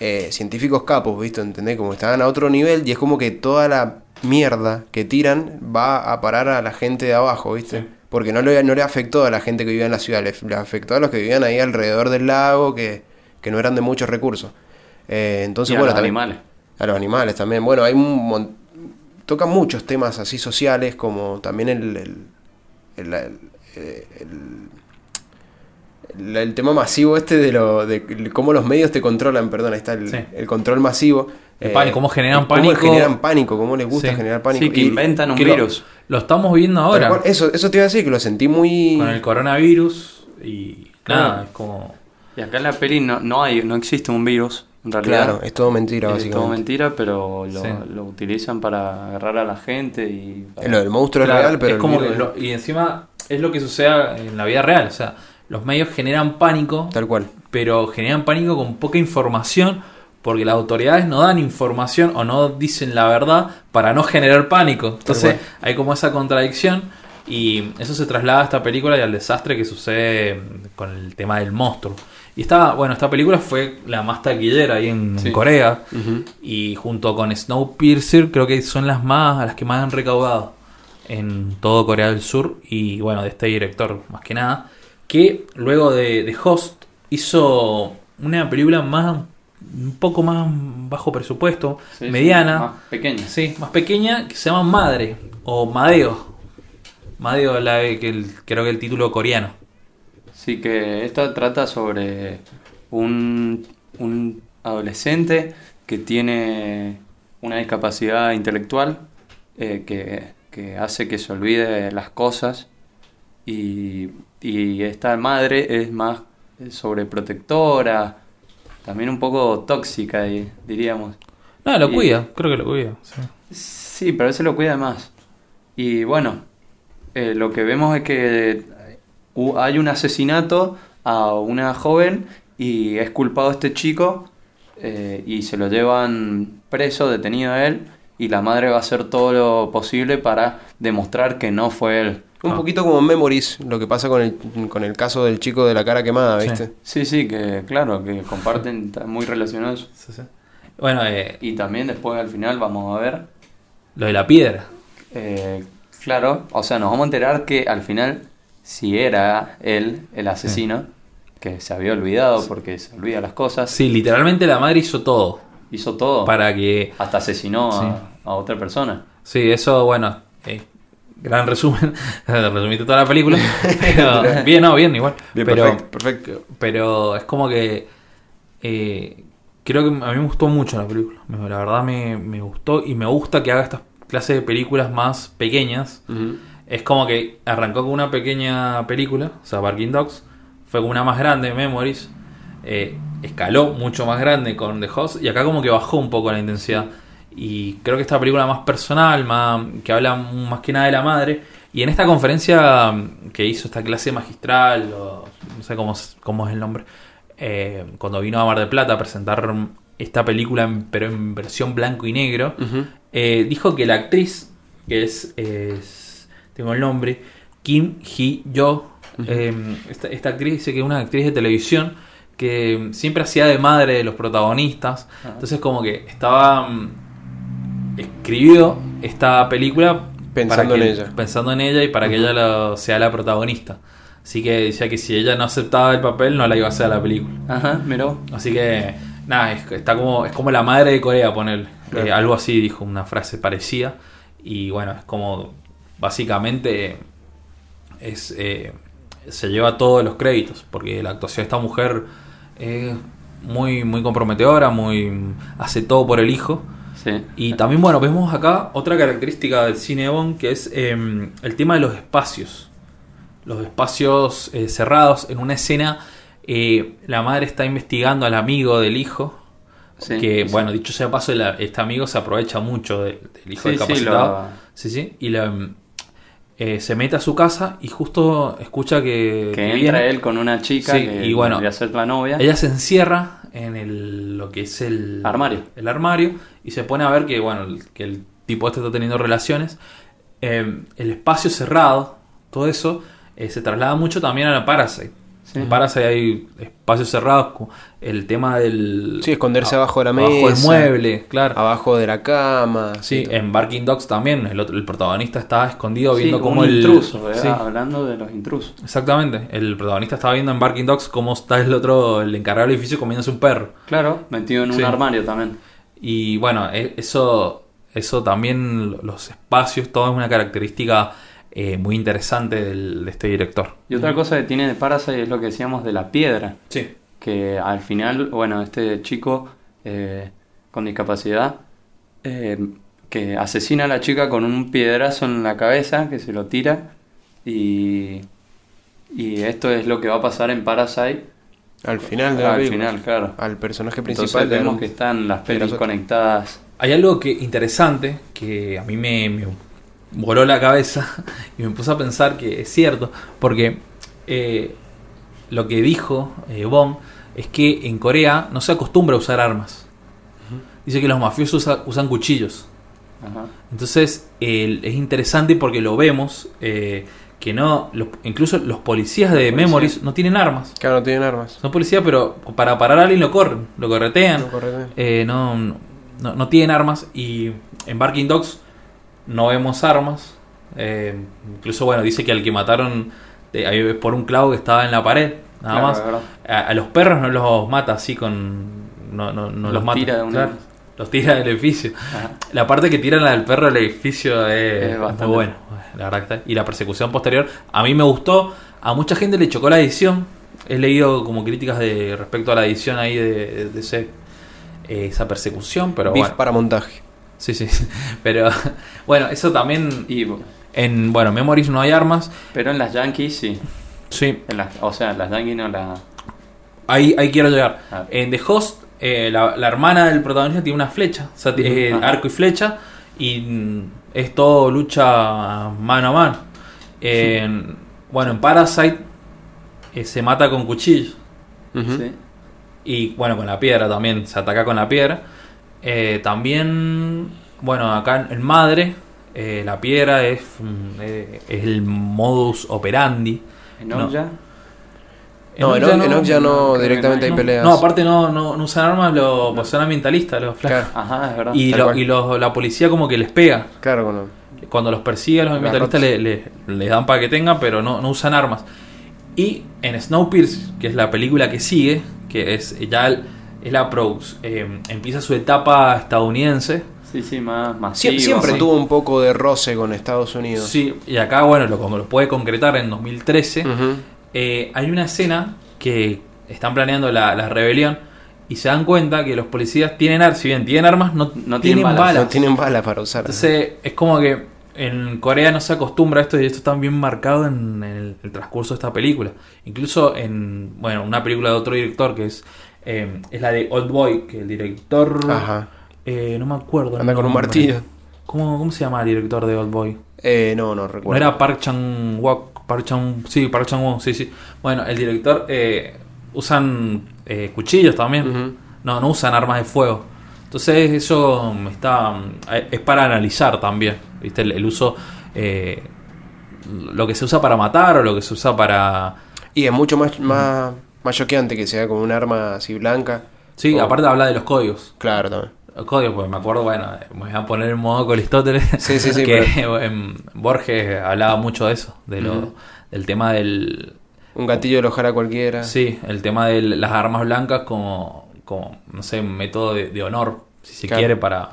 eh, científicos capos, ¿viste? ¿Entendés? Como estaban a otro nivel y es como que toda la mierda que tiran va a parar a la gente de abajo, ¿viste? Sí. Porque no le, no le afectó a la gente que vivía en la ciudad, le, le afectó a los que vivían ahí alrededor del lago, que, que no eran de muchos recursos. Eh, entonces, y a bueno, los también- animales. a los animales también. Bueno, hay un tocan muchos temas así sociales, como también el el, el, el- el- el- el tema masivo este de lo de cómo los medios te controlan, perdón, ahí está el, Sí. el control masivo. El pánico, cómo generan cómo pánico. generan pánico, cómo les gusta Sí. generar pánico. Sí, que Y- inventan un que lo- virus. Lo estamos viendo ahora cual, eso, eso te iba a decir, que lo sentí muy... con el coronavirus y Claro. nada, es como... Y acá en la peli no, no hay, no existe un virus, en realidad. Claro, es todo mentira, es básicamente. todo mentira, pero lo, Sí. lo utilizan para agarrar a la gente y... para- Lo del monstruo Claro, es real, pero... es el como virus que es- lo- y encima es lo que sucede en la vida real, o sea, los medios generan pánico, Tal cual. pero generan pánico con poca información porque las autoridades no dan información o no dicen la verdad para no generar pánico. Entonces hay como esa contradicción y eso se traslada a esta película y al desastre que sucede con el tema del monstruo. Y esta, bueno, esta película fue la más taquillera ahí en. Corea y junto con Snowpiercer creo que son las más las que más han recaudado en todo Corea del Sur y bueno, de este director más que nada, que luego de, de Host hizo una película más un poco más bajo presupuesto, Sí, sí, mediana, más pequeña. sí, más pequeña, que se llama Madre o Madeo. Madeo la, que el, creo que el título coreano. Sí, que esta trata sobre un, un adolescente que tiene una discapacidad intelectual eh, que, que hace que se olvide las cosas y, y esta madre es más sobreprotectora, también un poco tóxica, di- diríamos. No, lo Y- cuida, creo que lo cuida. sí. Sí, pero ese lo cuida más. Y bueno, eh, lo que vemos es que hay un asesinato a una joven y es culpado este chico eh, y se lo llevan preso, detenido a él y la madre va a hacer todo lo posible para demostrar que no fue él. Un Ah. poquito como en Memories, lo que pasa con el, con el caso del chico de la cara quemada, Sí. ¿viste? Sí, sí, que claro, que comparten, están muy relacionados. Sí, sí. Bueno, eh, Y también después al final vamos a ver lo de la piedra. Eh, claro, o sea, nos vamos a enterar que al final, si era él el asesino, que se había olvidado porque se olvida las cosas, Sí, literalmente la madre hizo todo hizo todo, para que hasta asesinó a, Sí. a otra persona. Sí, eso, bueno, eh, gran resumen. [LAUGHS] Resumiste toda la película. [LAUGHS] Pero, bien, no, bien, igual. Bien, pero, perfecto, perfecto. pero es como que. eh, creo que a mí me gustó mucho la película. La verdad me, me gustó y me gusta que haga estas clases de películas más pequeñas. Es como que arrancó con una pequeña película, o sea, Barking Dogs. Fue con una más grande, Memories. eh, escaló mucho más grande con The Host. Y acá como que bajó un poco la intensidad. Y creo que esta película más personal, más, que habla más que nada de la madre. Y en esta conferencia mm, que hizo esta clase magistral, o no sé cómo, es- cómo es el nombre, eh, cuando vino a Mar del Plata a presentar esta película, en- pero en versión blanco y negro, eh, dijo que la actriz, que es, es- tengo el nombre, Kim Hee-yo, eh, esta, esta actriz dice que es una actriz de televisión que siempre hacía de madre de los protagonistas, Ah. entonces como que estaba mm, escribió esta película Pensando que- en ella. pensando en ella y para que ella lo- sea la protagonista. Así que decía que si ella no aceptaba el papel no la iba a hacer a la película. Ajá, miró. Así que, nada, es, está como, es como la madre de Corea, poner Claro. algo así, dijo una frase parecida. Y bueno, es como, básicamente, es eh, se lleva todos los créditos, porque la actuación de esta mujer es muy, muy comprometedora, muy hace todo por el hijo. Sí. Y también, bueno, vemos acá otra característica del cine Bond, que es eh, el tema de los espacios. Los espacios eh, cerrados. En una escena, eh, la madre está investigando al amigo del hijo. Sí, que, sí. bueno, dicho sea de paso, la- este amigo se aprovecha mucho de- del hijo discapacitado. lo- Sí, sí. Y la, mm, eh, se mete a su casa y justo escucha que, Que que entra viene. él con una chica Sí, que y bueno, a ser la novia. Ella se encierra en el, lo que es el Armario. el armario y se pone a ver que bueno que el tipo este está teniendo relaciones. Eh, el espacio cerrado, todo eso eh, se traslada mucho también a la Parasite. Sí. En Parasite hay espacios cerrados, el tema del Sí, esconderse abajo de la abajo del mesa. mueble, claro. Abajo de la cama. Sí, en Barking Dogs también el, otro, el protagonista estaba escondido Sí, viendo como el intruso, ¿verdad? Sí. hablando de los intrusos. Exactamente, el protagonista estaba viendo en Barking Dogs cómo está el otro, el encargado del edificio comiéndose un perro. Claro, metido en Sí. un armario también. Y bueno, e- eso, eso también, los espacios, todo es una característica eh, muy interesante del- de este director. Y otra cosa que tiene de Parasite es lo que decíamos de la piedra. Sí. Que al final, bueno, este chico eh, con discapacidad eh, que asesina a la chica con un piedrazo en la cabeza, que se lo tira. Y, y esto es lo que va a pasar en Parasite Al final de la al final, claro. Al personaje Entonces principal. le vemos que están las pelis conectadas. Hay algo que interesante que a mí me, me voló la cabeza [LAUGHS] y me puse a pensar que es cierto, porque eh, lo que dijo eh, Bond es que en Corea no se acostumbra a usar armas. Dice que los mafiosos usa- usan cuchillos. Entonces es interesante porque lo vemos eh, que no, los- incluso los policías de Los policías. Memories no tienen armas. Claro, no tienen armas. Son policías, pero para parar a alguien lo corren, lo corretean. Bien. Eh, no, no, no tienen armas y en Barking Dogs no vemos armas. Eh, incluso, bueno, dice que al que mataron eh, por un clavo que estaba en la pared, nada Claro, más. A, a los perros no los mata así con... No, no, no los, Los mata. tira de claro. vez. Los tira del edificio. Ajá. La parte que tiran al perro del edificio es, Es bastante. muy buena. La verdad que está- Y la persecución posterior a mí me gustó. A mucha gente le chocó la edición. He leído como críticas de respecto a la edición ahí de, de ese, eh, esa persecución, pero Beef bueno. para montaje. Sí, sí. [LAUGHS] Pero [LAUGHS] bueno, eso también. Y, En bueno, Memories no hay armas. pero en las Yankees sí. Sí, En las, o sea, en las Yankees no la. ahí, ahí quiero llegar. Ah. En The Host, eh, la, la hermana del protagonista tiene una flecha, o sea, arco y flecha, y mm, es todo lucha mano a mano. En- bueno, en Parasite eh, se mata con cuchillo. Sí. y bueno, con la piedra también, se ataca con la piedra. Eh, también, bueno, acá en Madre, eh, la piedra es, mm, eh, es el modus operandi. En No. Okja, No, en Okja Oc- en no, directamente no. hay peleas. No, aparte no, no, no usan armas, lo, pues son ambientalistas los flacos. Claro, Ajá, es verdad. Y, lo- los- la policía como que les pega. claro, bueno. Cuando los persigue a los ambientalistas le- le- les dan para que tengan, pero no, no usan armas. Y en Snowpiercer, que es la película que sigue, que es ya el- es la prox, eh, empieza su etapa estadounidense. Sí, sí, más Sie- masivo. siempre sí. tuvo un poco de roce con Estados Unidos. Sí, y acá, bueno, lo, como lo puede concretar en 2013, Ujú. eh, hay una escena que están planeando la, la rebelión y se dan cuenta que los policías tienen armas, si bien tienen armas, no, No tienen, tienen balas. balas. No tienen balas para usar. Entonces, es como que en Corea no se acostumbra a esto y esto está bien marcado en, en el, el transcurso de esta película. Incluso en, bueno, una película de otro director que es, eh, es la de Old Boy, que el director... Ajá. eh, no me acuerdo. Anda con un martillo. ¿Cómo, ¿Cómo se llama el director de Old Boy? Eh, no, no No recuerdo. era Park Chan Wook, Park Chan, sí, Park Chan Wook, sí, sí. Bueno, el director eh, usan eh, cuchillos también. No, no usan armas de fuego. Entonces eso mm, está mm, es para analizar también, ¿viste? El, el uso eh, lo que se usa para matar o lo que se usa para Y es mucho más, más, más choqueante que sea con un arma así blanca. Sí, O- aparte habla de los códigos. Claro, también. Los códigos, pues me acuerdo, bueno, me voy a poner en modo con Aristóteles. [LAUGHS] Sí, sí, sí, [LAUGHS] que [LAUGHS] Borges hablaba mucho de eso, de lo, Ujú. del tema del, Un gatillo de alojar a cualquiera. Sí, el tema de las armas blancas como, como no sé, un método de, de honor, si se Claro. quiere, para,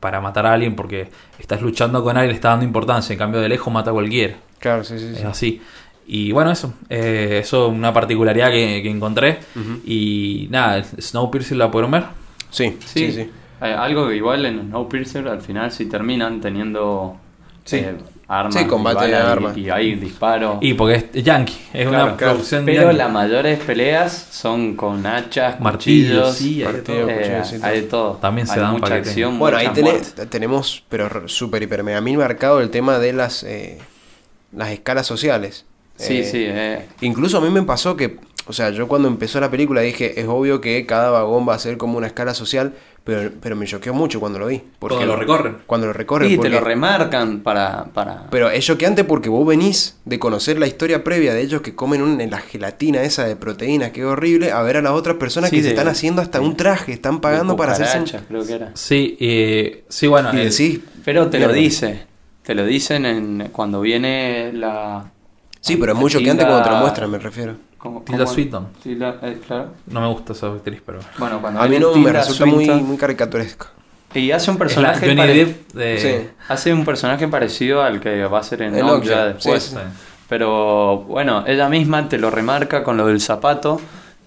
para matar a alguien porque estás luchando con alguien, le estás dando importancia, en cambio de lejos mata a cualquiera. Claro, sí, sí. sí. Es así. Y bueno, eso, eh, eso es una particularidad que, que encontré. Y nada, Snowpiercer la pudieron ver. Sí, Sí, sí, sí. Eh, algo que igual en Snowpiercer al final sí terminan teniendo Sí. eh, armas. Sí, combate y de armas. Y, hay disparos. Y porque es, yankee, es Claro, una claro. producción Pero yankee. las mayores peleas son con hachas, Martillos, cuchillos, sí, hay de martillo, todo. eh, cuchillos, sí, hay de todo. También se hay dan mucha acción. Bueno, ahí tenemos, pero r- súper, hiper, mega mil marcado el tema de las, eh, las escalas sociales. Sí, Eh, sí. eh, Incluso a mí me pasó que, o sea, yo cuando empezó la película dije, es obvio que cada vagón va a ser como una escala social, pero, pero me choqueó mucho cuando lo vi. Porque Cuando lo recorren. Cuando lo recorren. y te porque- lo remarcan para... para... Pero es choqueante porque vos venís de conocer la historia previa de ellos que comen un- en la gelatina esa de proteínas, que es horrible, a ver a las otras personas Sí, que se están haciendo hasta un traje, están pagando para hacerse... un- creo que era. Sí, eh, sí, bueno. Y el- decís... Pero te lo dice. Te lo dicen en, cuando viene la... Sí, pero es muy la choqueante cuando te lo muestran, me refiero. ¿cómo- Tilda cómo- Swinton. Tilda, eh, claro. No me gusta esa actriz, pero. Bueno, cuando A mí no me resulta muy, Swinton muy caricaturesco. Y hace un la personaje... Johnny pare- Depp de. Sí. Hace un personaje parecido al que va a ser en Okja después. sí, sí. Pero bueno, ella misma te lo remarca con lo del zapato.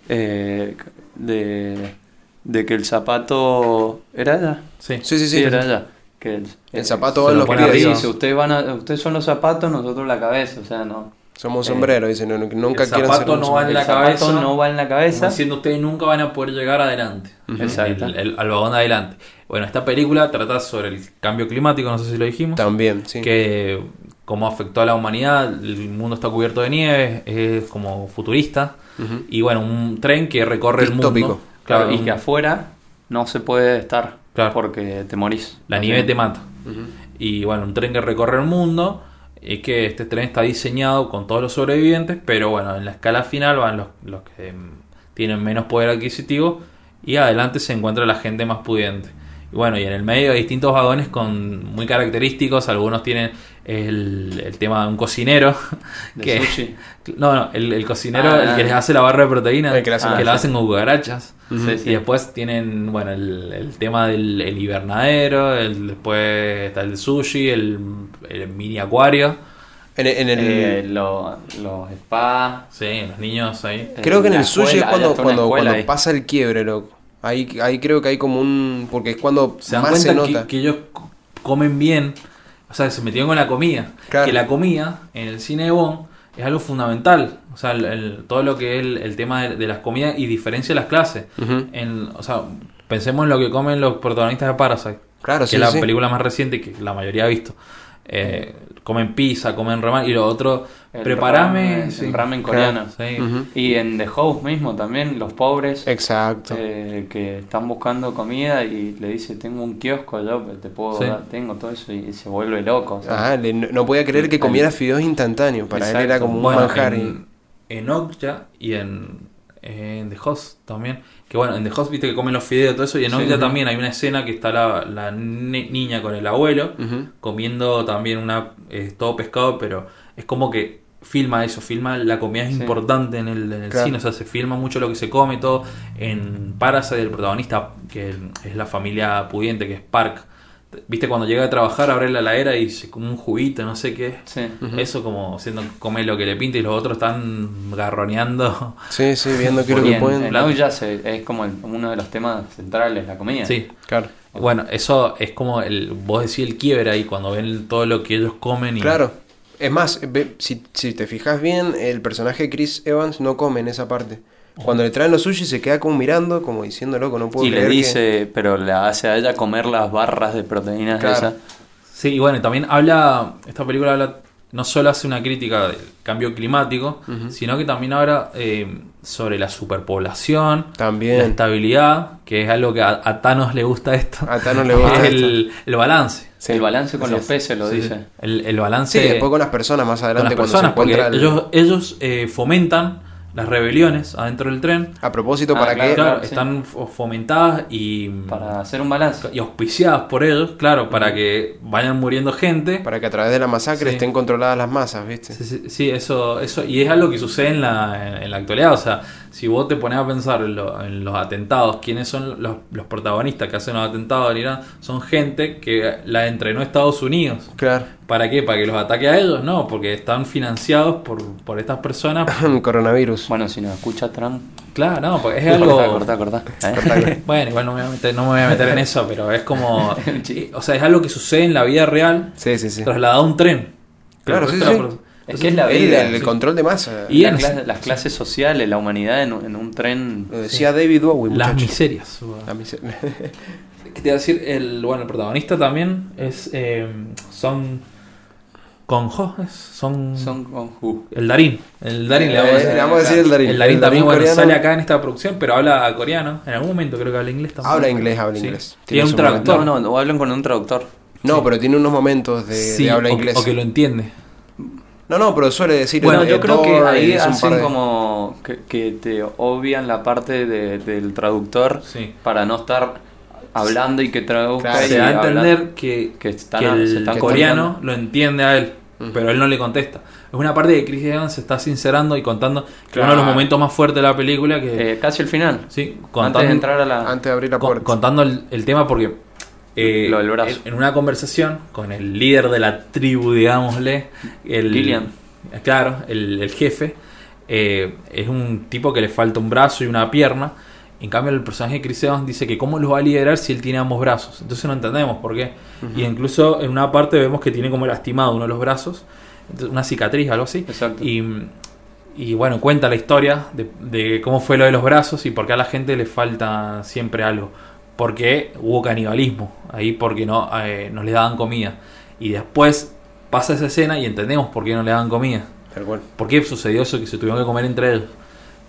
eh, de, de que el zapato. ¿Era ella? Sí. Sí, sí, sí. era ella. Que el, El zapato va en los pies. dice, ustedes, van a- ustedes son los zapatos, nosotros la cabeza. O sea, no. Somos Eh, sombreros, dicen, nunca el quieren ser zapato un no va en El la zapato cabeza. no va en la cabeza. Diciendo ustedes nunca van a poder llegar adelante. Ujú. Exacto. El- el- al vagón de adelante. Bueno, esta película trata sobre el cambio climático, no sé si lo dijimos. También, sí. Que cómo afectó a la humanidad, el mundo está cubierto de nieve, es como futurista. Y bueno, un tren que recorre el mundo. Claro, y que afuera no se puede estar. Claro. Porque te morís. la nieve te mata. Y bueno, un tren que recorre el mundo. Es que este tren está diseñado con todos los sobrevivientes, pero bueno, en la escala final van los, los que mm, tienen menos poder adquisitivo y adelante se encuentra la gente más pudiente. Y bueno, y en el medio hay distintos vagones con muy característicos, algunos tienen el, el tema de un cocinero, De que, sushi. [LAUGHS] no, no, el, el cocinero, Ah, el que les hace la barra de proteína, El que la- la hacen con cucarachas. Sí, sí. Y después tienen, bueno, el, el tema del el hibernadero, el, después está el sushi, el, el mini acuario. En, el- en el... Eh, lo- los spas. Sí, los niños ahí. Creo que en el sushi escuela, es cuando, cuando, cuando ahí. pasa el quiebre, loco. Ahí, ahí creo que hay como un... Porque es cuando Se dan más cuenta se que, nota. que ellos co- comen bien, o sea, se metieron con la comida. Claro. Que la comida en el cine de Bond es algo fundamental. O sea, el- el- todo lo que es el, el tema de, de las comidas y diferencia las clases. En, o sea, pensemos en lo que comen los protagonistas de Parasite. Claro, que sí, es la sí. película más reciente que la mayoría ha visto. Eh, comen pizza, comen ramen y lo otro, El preparame ramen, sí. el ramen Claro. coreano. Y en The House mismo también, los pobres Exacto. eh, que están buscando comida y le dice, tengo un kiosco yo, te puedo Sí. dar, tengo todo eso y se vuelve loco. Ah, le- no podía creer que comiera fideos instantáneos. Para él era como un Bueno, manjar. y- en, en Okja y en, en The Host también. Que bueno, en The Host viste que comen los fideos y todo eso. Y en Sí. También hay una escena que está la, la ni- niña con el abuelo comiendo también una eh, todo pescado, pero es como que filma eso, filma la comida es Sí. importante en el, en el Claro. cine, o sea, se filma mucho lo que se come, todo. En Parasite, el protagonista, que es la familia pudiente, que es Park, Viste, cuando llega a trabajar, abre la heladera y se come un juguito, no sé qué. Sí. Eso como siendo come lo que le pinta y los otros están garroneando. Sí, sí, viendo qué es lo que en, pueden. en Out ya se- es como el- uno de los temas centrales, la comida. Sí. Claro. Bueno, eso es como el, vos decís el quiebre ahí cuando ven todo lo que ellos comen y Claro. Es más, ve- si, si te fijas bien, el personaje de Chris Evans no come en esa parte. Cuando le traen los sushi se queda como mirando, como diciendo, loco, no puedo Y le creer que-". dice, pero le hace a ella comer las barras de proteínas Claro. esas. Sí, y bueno, también habla, esta película habla, no solo hace una crítica del cambio climático, sino que también habla eh, sobre la superpoblación, También. la estabilidad, que es algo que a, a Thanos le gusta esto. A Thanos le gusta [LAUGHS] es esto. el, el balance. Sí, el balance con los es. peces lo Sí, dice. sí. El, el balance Sí, después con las personas más con adelante las cuando personas, se porque ellos, ellos eh, fomentan las rebeliones adentro del tren. A propósito, Ah, para claro, que... Claro, sí. están fo- fomentadas y, Para hacer un balance. y auspiciadas por ellos, claro, para que vayan muriendo gente. Para que a través de la masacre Sí. estén controladas las masas, ¿viste? Sí, sí, sí, eso, eso, y es algo que sucede en la, en la actualidad. O sea, si vos te pones a pensar en, lo- en los atentados, quiénes son los, los protagonistas que hacen los atentados en Irán, son gente que la entrenó Estados Unidos. Claro. ¿Para qué? ¿Para que los ataque a ellos? No, porque están financiados por, por estas personas. [LAUGHS] Coronavirus. Bueno, si nos escucha Trump, Claro, no, porque es algo. corta, corta, corta. ¿eh? Bueno, igual no me, voy a meter, no me voy a meter en eso, pero es como. [LAUGHS] o sea, es algo que sucede en la vida real Sí, sí, sí. trasladado a un tren. Claro, sí, sí. Es que es la El, vida. el sí. control de masa. Y La en- clase- las clases sociales, la humanidad en, un- en un tren. Lo decía David Bowie, Las miserias. La mise- [LAUGHS] ¿Qué te iba a decir? El, bueno, el protagonista también es eh, Son Conjo, es Son, Son con Who. el Darín. El Darín le Eh, vamos a decir. le vamos a decir el Darín. El Darín El también Darín bueno, coreano. sale acá en esta producción, pero habla coreano. En algún momento creo que habla inglés también. Habla inglés, habla Sí. inglés. Tiene un su traductor. momento. No, no, o hablan con un traductor. No, Sí. pero tiene unos momentos de, de Sí, habla o, inglés. o que lo entiende. No, no, pero suele decir. Bueno, eh, yo creo que ahí un hacen de- como que, que te obvian la parte de- del traductor Sí. para no estar hablando y que traduzca Claro, y Se da a entender que, que están- que el se están coreano lo entiende a él, pero él no le contesta. Es una parte que Chris Evans se está sincerando y contando que uno de los Claro. momentos más fuertes de la película que Eh, casi el final. sí, Antes de entrar a la. Antes de abrir la puerta. contando el, el tema porque eh, Lo del brazo. en, en una conversación con el líder de la tribu, digámosle, el Gillian. claro, el, el jefe, eh, es un tipo que le falta un brazo y una pierna. En cambio, el personaje de Chris Evans dice que cómo los va a liderar si él tiene ambos brazos. Entonces no entendemos por qué. Y incluso en una parte vemos que tiene como lastimado uno de los brazos, una cicatriz, algo así. Exacto. Y, y bueno, cuenta la historia de, de cómo fue lo de los brazos y por qué a la gente le falta siempre algo. Porque hubo canibalismo ahí, porque no, eh, no les daban comida. Y después pasa esa escena y entendemos por qué no le daban comida. Tal cual. ¿Por qué sucedió eso que se tuvieron que comer entre ellos?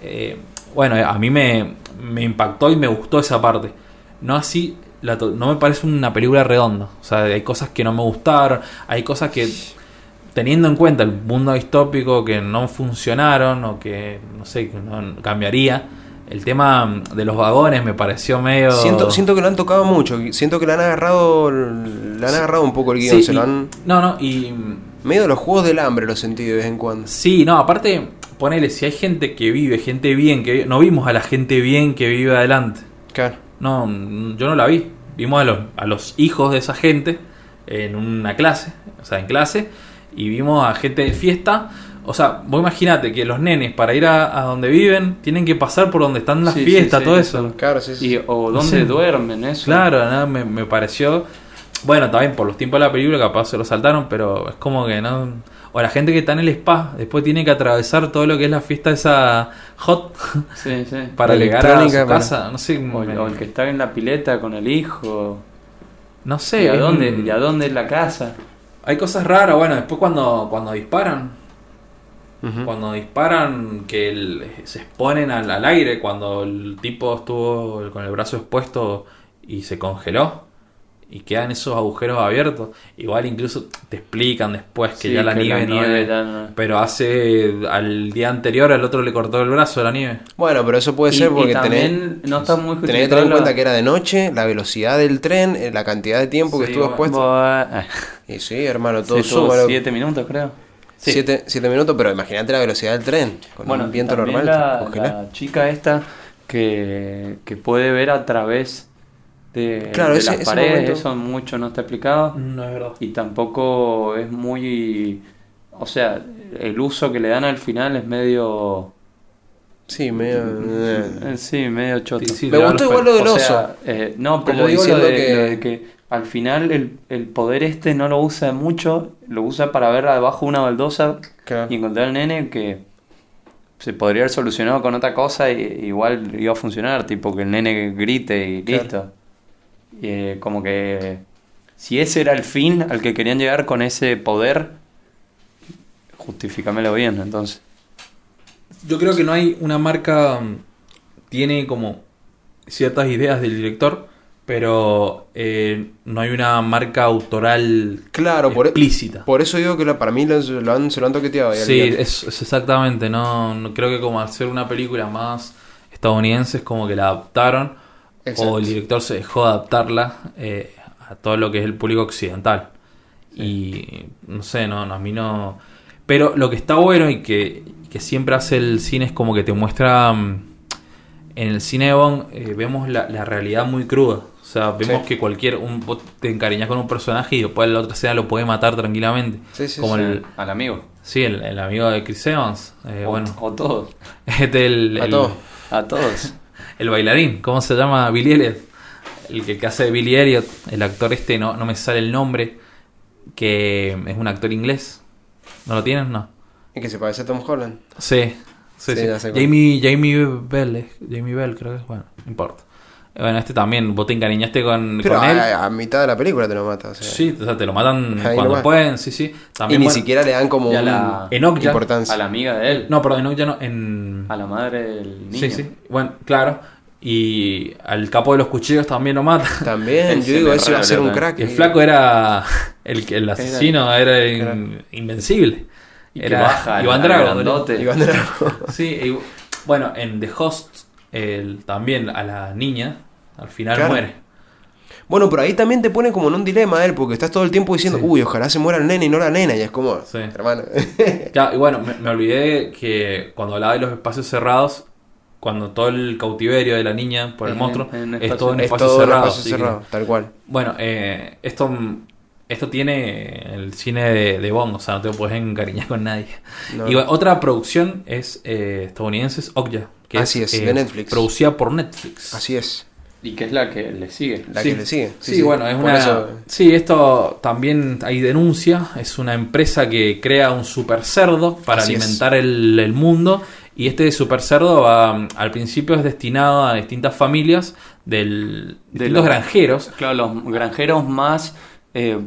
Eh, bueno, a mí me, me impactó y me gustó esa parte. No así, la no me parece una película redonda. O sea, hay cosas que no me gustaron, hay cosas que, teniendo en cuenta el mundo distópico, que no funcionaron o que, no sé, que no cambiaría. El tema de los vagones me pareció medio... Siento, siento que lo han tocado mucho. Siento que le han agarrado. Le han agarrado un poco el guion. Sí, se lo y- han. No, no, y Medio de los juegos del hambre lo sentí de vez en cuando. Sí, no, aparte, ponele, si hay gente que vive, gente bien, que vive- no vimos a la gente bien que vive adelante. Claro. No, yo no la vi. Vimos a los, a los hijos de esa gente en una clase, o sea, en clase, y vimos a gente de fiesta. O sea, vos imaginate que los nenes para ir a, a donde viven tienen que pasar por donde están las Sí, fiestas, sí, todo eso. eso. Claro, sí, sí. Y, o No dónde sé. duermen, eso. Claro, nada, me, me pareció. Bueno, también por los tiempos de la película, capaz se lo saltaron, pero es como que no. O la gente que está en el spa, después tiene que atravesar todo lo que es la fiesta esa hot [LAUGHS] Sí, sí. [LAUGHS] para La llegar a su para- casa. No sé, O, me- o el que está en la pileta con el hijo. no ¿Y sé. a es dónde, un- y a dónde es la casa? Hay cosas raras, bueno, después cuando, cuando disparan, cuando disparan, que el- se exponen al, al aire, cuando el tipo estuvo con el brazo expuesto y se congeló, y quedan esos agujeros abiertos, igual incluso te explican después que Sí, ya la que nieve, la nieve nieve, ya no- pero hace al día anterior al otro le cortó el brazo de la nieve. Bueno, pero eso puede Y- ser y porque también tenés, no está muy tenés que tener en cuenta que era de noche, la velocidad del tren, eh, la cantidad de tiempo que estuvo expuesto. Buah. [LAUGHS] Y sí, hermano, todo Sí, estuvo súmalo. siete minutos, creo. Sí. Siete, siete minutos, pero imagínate la velocidad del tren. Con Bueno, un viento normal. La, la chica esta que, que puede ver a través de, Claro, de ese- las paredes, eso mucho no está explicado. No es verdad. Y tampoco es muy... O sea, el uso que le dan al final es medio... Sí, medio. eh. eh, Sí, medio choto. Sí, sí, Me gustó igual lo del oso. sea, eh, no, pero Como digo lo de, que- lo de que al final el, el poder este no lo usa mucho, lo usa para ver abajo una baldosa Claro. y encontrar al nene que se podría haber solucionado con otra cosa y igual iba a funcionar, tipo que el nene grite y Claro. listo. Eh, como que si ese era el fin al que querían llegar con ese poder, justifícamelo bien, entonces. Yo creo que no hay una marca. mm, Tiene como ciertas ideas del director, pero eh, no hay una marca autoral Claro, por, e- explícita. por eso digo que la- para mí lo, lo han, se lo han toqueteado. Sí, es, es exactamente. No, no creo que como hacer una película más estadounidense es como que la adaptaron Exacto. o el director se dejó adaptarla eh, a todo lo que es el público occidental. Y no sé, no, no, a mí no. Pero lo que está bueno y que, que siempre hace el cine es como que te muestra. mm, En el cine de Bond eh, vemos la, la realidad muy cruda. O sea, vemos Sí. que cualquier. Un, vos te encariñas con un personaje y después en la otra escena lo puede matar tranquilamente. Sí, sí, como sí. el, Al amigo. Sí, el, el amigo de Chris Evans. eh, o, bueno, o todos. [LAUGHS] este el, A el- todos. A todos. El bailarín, ¿cómo se llama? Billy Elliot. El que, que hace de Billy Elliot, el actor este, no, no me sale el nombre, que es un actor inglés. ¿No lo tienen? No. Y que se parece a Tom Holland. Sí, sí, Sí. Jamie, Jamie Bell, es- Jamie Bell creo que es, bueno, no importa. Bueno, este también, vos te encariñaste con, Pero con él. a, a mitad de la película te lo mata. O sea. Sí, o sea, te lo matan Ahí cuando nomás. pueden, sí, sí. y ni bueno, siquiera le dan como Y a un- la- En Okja. importancia. A la amiga de él. No, perdón, no, ya no, en... A la madre del niño. Sí, sí. Bueno, claro. Y al capo de los cuchillos también lo mata. También, yo [LAUGHS] digo, ese va a ser un crack. El flaco era. El, el asesino era, in- Era- invencible. Y que era baja Iván Drago. Iván Drago. Sí, y- bueno, en The Host, el, también a la niña, al final Claro. muere. Bueno, pero ahí también te pone como en un dilema él, porque estás todo el tiempo diciendo, Sí. uy, ojalá se muera el nene y no la nena. Y es como, Sí. hermano. [LAUGHS] Claro, y bueno, me, me olvidé que cuando hablaba de los espacios cerrados, cuando todo el cautiverio de la niña por el Es monstruo en- en es todo es cerrados. espacio que- cerrado, tal cual. Bueno, eh, esto, esto tiene el cine de, de Bond, o sea, no te puedes encariñar con nadie. No. Y bueno, otra producción es eh, estadounidense, es Okja, que Así es, de Netflix. Producida por Netflix. Así es, Y que es la que le sigue. la Sí. que le sigue. Sí, bueno, es Por una... eso- Sí, esto también hay denuncia, es una empresa que crea un super cerdo para Así alimentar el, el mundo y este super cerdo va, al principio es destinado a distintas familias del, De los- granjeros. Claro, los granjeros más eh,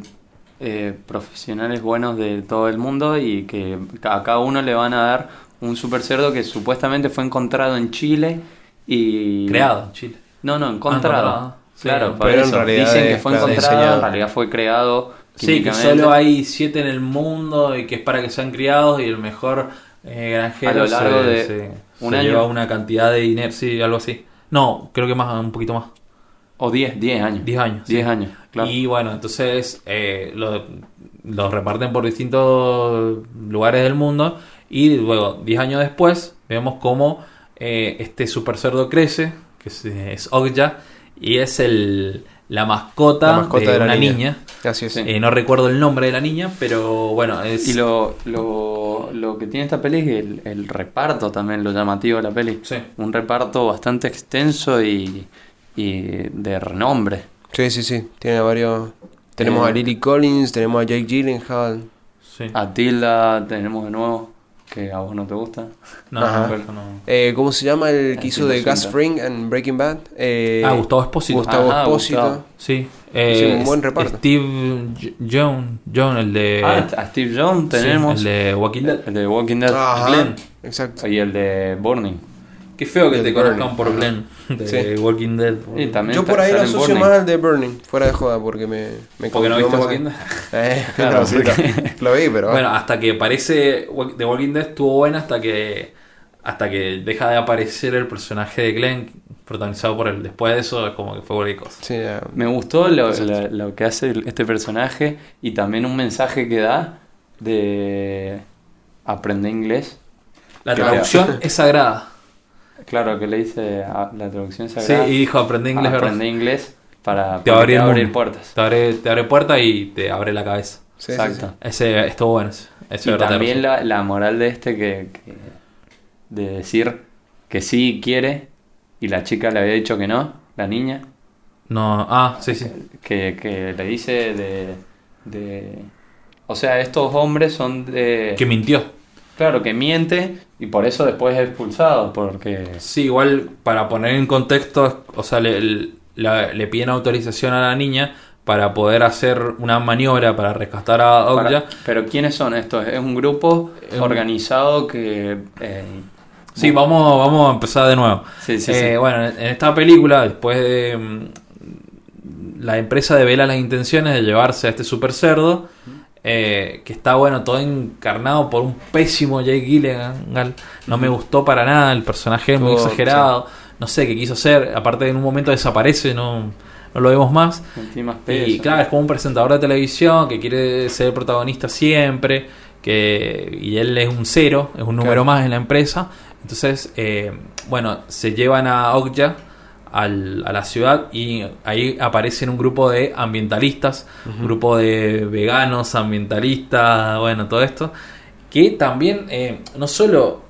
eh, profesionales buenos de todo el mundo y que a cada uno le van a dar un super cerdo que supuestamente fue encontrado en Chile y... Creado en Chile. No, no, encontrado. encontrado. Sí, claro, pero en realidad Dicen que fue claro, encontrado, diseñado. en realidad fue creado Sí, que solo hay siete en el mundo y que es para que sean criados y el mejor eh, granjero A lo largo se, de se- un se año. lleva una cantidad de dinero, sí, algo así. No, creo que más, un poquito más. O 10, 10 años. 10 años. 10 sí. años, claro. Y bueno, entonces eh, lo, lo reparten por distintos lugares del mundo y luego, 10 años después, vemos cómo eh, este super cerdo crece, que es, es Okja, y es el, la mascota, La mascota de, de la una niña. niña. Así es. Sí. Eh, no recuerdo el nombre de la niña, pero bueno, es... Y lo, lo, lo que tiene esta peli es el, el reparto también, lo llamativo de la peli. Sí. Un reparto bastante extenso y, y de renombre. Sí, sí, sí. Tiene varios. Tenemos Eh. a Lily Collins, tenemos a Jake Gyllenhaal. sí. A Tilda tenemos de nuevo, que a vos no te gusta. No, Ajá. no. Eh, ¿Cómo se llama el que hizo de Gus. Fring en Breaking Bad? Eh, Ah, Gustavo Espósito. Gustavo Ajá, Espósito. Gustavo. Sí. Sí, Eh, un buen reparto. Steve J- John, el de... Ah, a Steve Jones sí, tenemos. el de Walking Dead. el de Walking Dead. Ajá, Glenn. Exacto. Y el de Burning. Qué feo que El te conozcan por Ajá. Glenn de Sí. Walking Dead. Y también Yo por ahí lo asocio más al de Burning, fuera de joda, porque me, me Porque no viste Walking Dead. [LAUGHS] Eh, [LAUGHS] Claro, porque- [LAUGHS] lo, vi, pero Bueno, hasta que aparece The Walking Dead estuvo buena hasta que hasta que deja de aparecer el personaje de Glenn protagonizado por él. Después de eso es como que fue cualquier cosa. sí, ya. Me gustó lo, lo- lo que hace este personaje y también un mensaje que da de aprender inglés. La traducción es sagrada. Claro, que le dice a- la traducción Sí, sagrada. y dijo aprende inglés, ¿verdad? aprender inglés. para Te abrir, abrir mundo. puertas. Te abre, te abre puertas y te abre la cabeza. Sí, sí, Exacto. Ese estuvo bueno. Ese, Y también la, la moral de este que, que- de decir que sí quiere y la chica le había dicho que no, la niña, No, ah, sí, sí. que, que le dice de, de... O sea, estos hombres son de... Que mintió. Claro, que miente y por eso después es expulsado, porque... Sí, igual para poner en contexto, o sea, le, le- la- le piden autorización a la niña para poder hacer una maniobra para rescatar a Okja. pero ¿quiénes son estos? Es un grupo Es un- organizado que... eh, Sí, vamos, vamos a empezar de nuevo. Sí, sí, Eh, sí. Bueno, en en esta película, después de. mm, La empresa devela las intenciones de llevarse a este super cerdo. Eh, que está bueno, todo encarnado por un pésimo Jake Gyllenhaal. No me gustó para nada, el personaje es muy Todo, exagerado. No sé qué quiso hacer. Aparte, en un momento desaparece, no, no lo vemos más. encima Y peso. claro, es como un presentador de televisión que quiere ser el protagonista siempre, que y él es un cero, es un número Claro. más en la empresa. Entonces, eh, bueno, se llevan a Okja al- a la ciudad y ahí aparecen un grupo de ambientalistas, un grupo de veganos, ambientalistas, bueno, todo esto, que también eh, no solo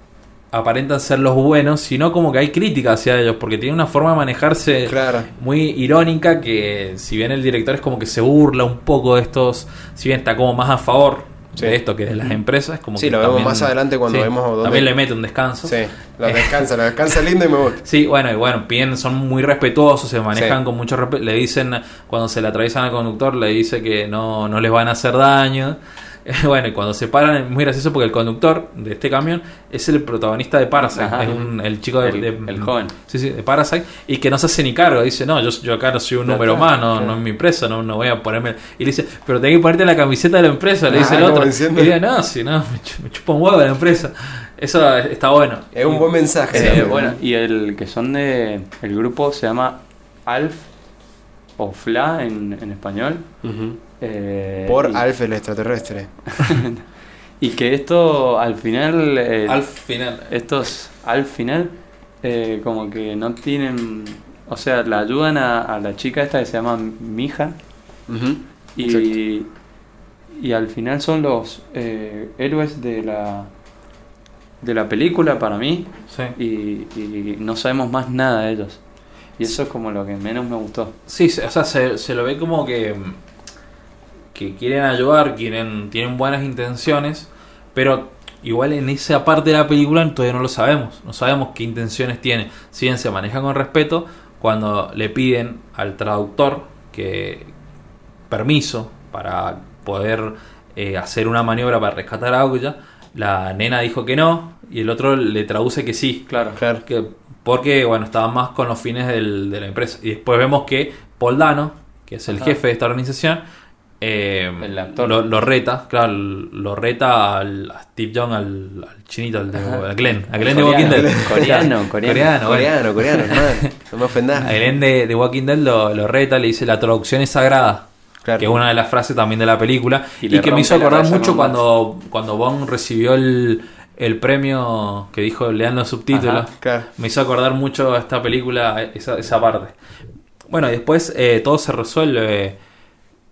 aparentan ser los buenos, sino como que hay crítica hacia ellos, porque tienen una forma de manejarse Claro. muy irónica que si bien el director es como que se burla un poco de estos, si bien está como más a favor Sí. de esto que de las empresas, como Sí, que lo vemos también- más adelante cuando vemos dónde- también le mete un descanso. Sí, la descansa, la [LAUGHS] descansa linda y me gusta. Sí, bueno, y bueno, bien, son muy respetuosos, se manejan Sí. con mucho respeto. Le dicen, cuando se le atraviesan al conductor, le dice que no, no les van a hacer daño. [LAUGHS] Bueno, y cuando se paran es muy gracioso porque el conductor de este camión es el protagonista de Parasite, Ajá. es un- el chico de, El- de- el joven. Sí, sí, de Parasite, y que no se hace ni cargo, dice, no, yo, yo acá no soy un número más, no, claro. no es mi empresa, no, no voy a ponerme... Y le dice, pero tenés que ponerte la camiseta de la empresa, le dice Ah, el como otro. diciendo- Y dice, no, si no, me, chu- me chupa un huevo la empresa. Eso está bueno. Es un buen mensaje. Eh, [LAUGHS] también. bueno, y el que son de. El grupo se llama Alf o Fla en, en español. Ujú. Eh, Por y, Alf el extraterrestre. [LAUGHS] y que esto al final. eh, Al final. Estos al final, eh, como que no tienen. O sea, la ayudan a, a la chica esta que se llama Mija. Y, y al final son los eh, héroes de la. De la película para mí. Sí. y, y no sabemos más nada de ellos. Y eso es como lo que menos me gustó. Sí, o sea, se, se lo ve como que, que quieren ayudar, quieren, tienen buenas intenciones, pero igual en esa parte de la película todavía no lo sabemos, no sabemos qué intenciones tiene. Si bien se maneja con respeto, cuando le piden al traductor que permiso para poder eh, hacer una maniobra para rescatar a Aguya, la nena dijo que no y el otro le traduce que sí. Claro. Claro. Que, porque, bueno, estaba más con los fines del- de la empresa. Y después vemos que Paul Dano, que es el Ajá. jefe de esta organización, eh, El actor. Lo, lo reta, claro, lo reta al, a Steve Young, al, al chinito, al de, a Glenn, a Glenn de Walking Dead. [LAUGHS] coreano, coreano. Coreano. Coreano, [LAUGHS] coreano. No me ofendas. A Glenn de, de Walking Dead lo, lo reta, le dice la traducción es sagrada. Claro. Que es una de las frases también de la película. Y que me hizo acordar mucho cuando, cuando Bond recibió el, el premio que dijo leando subtítulos. Claro. Me hizo acordar mucho a esta película, esa, esa parte. Bueno, y después eh, todo se resuelve.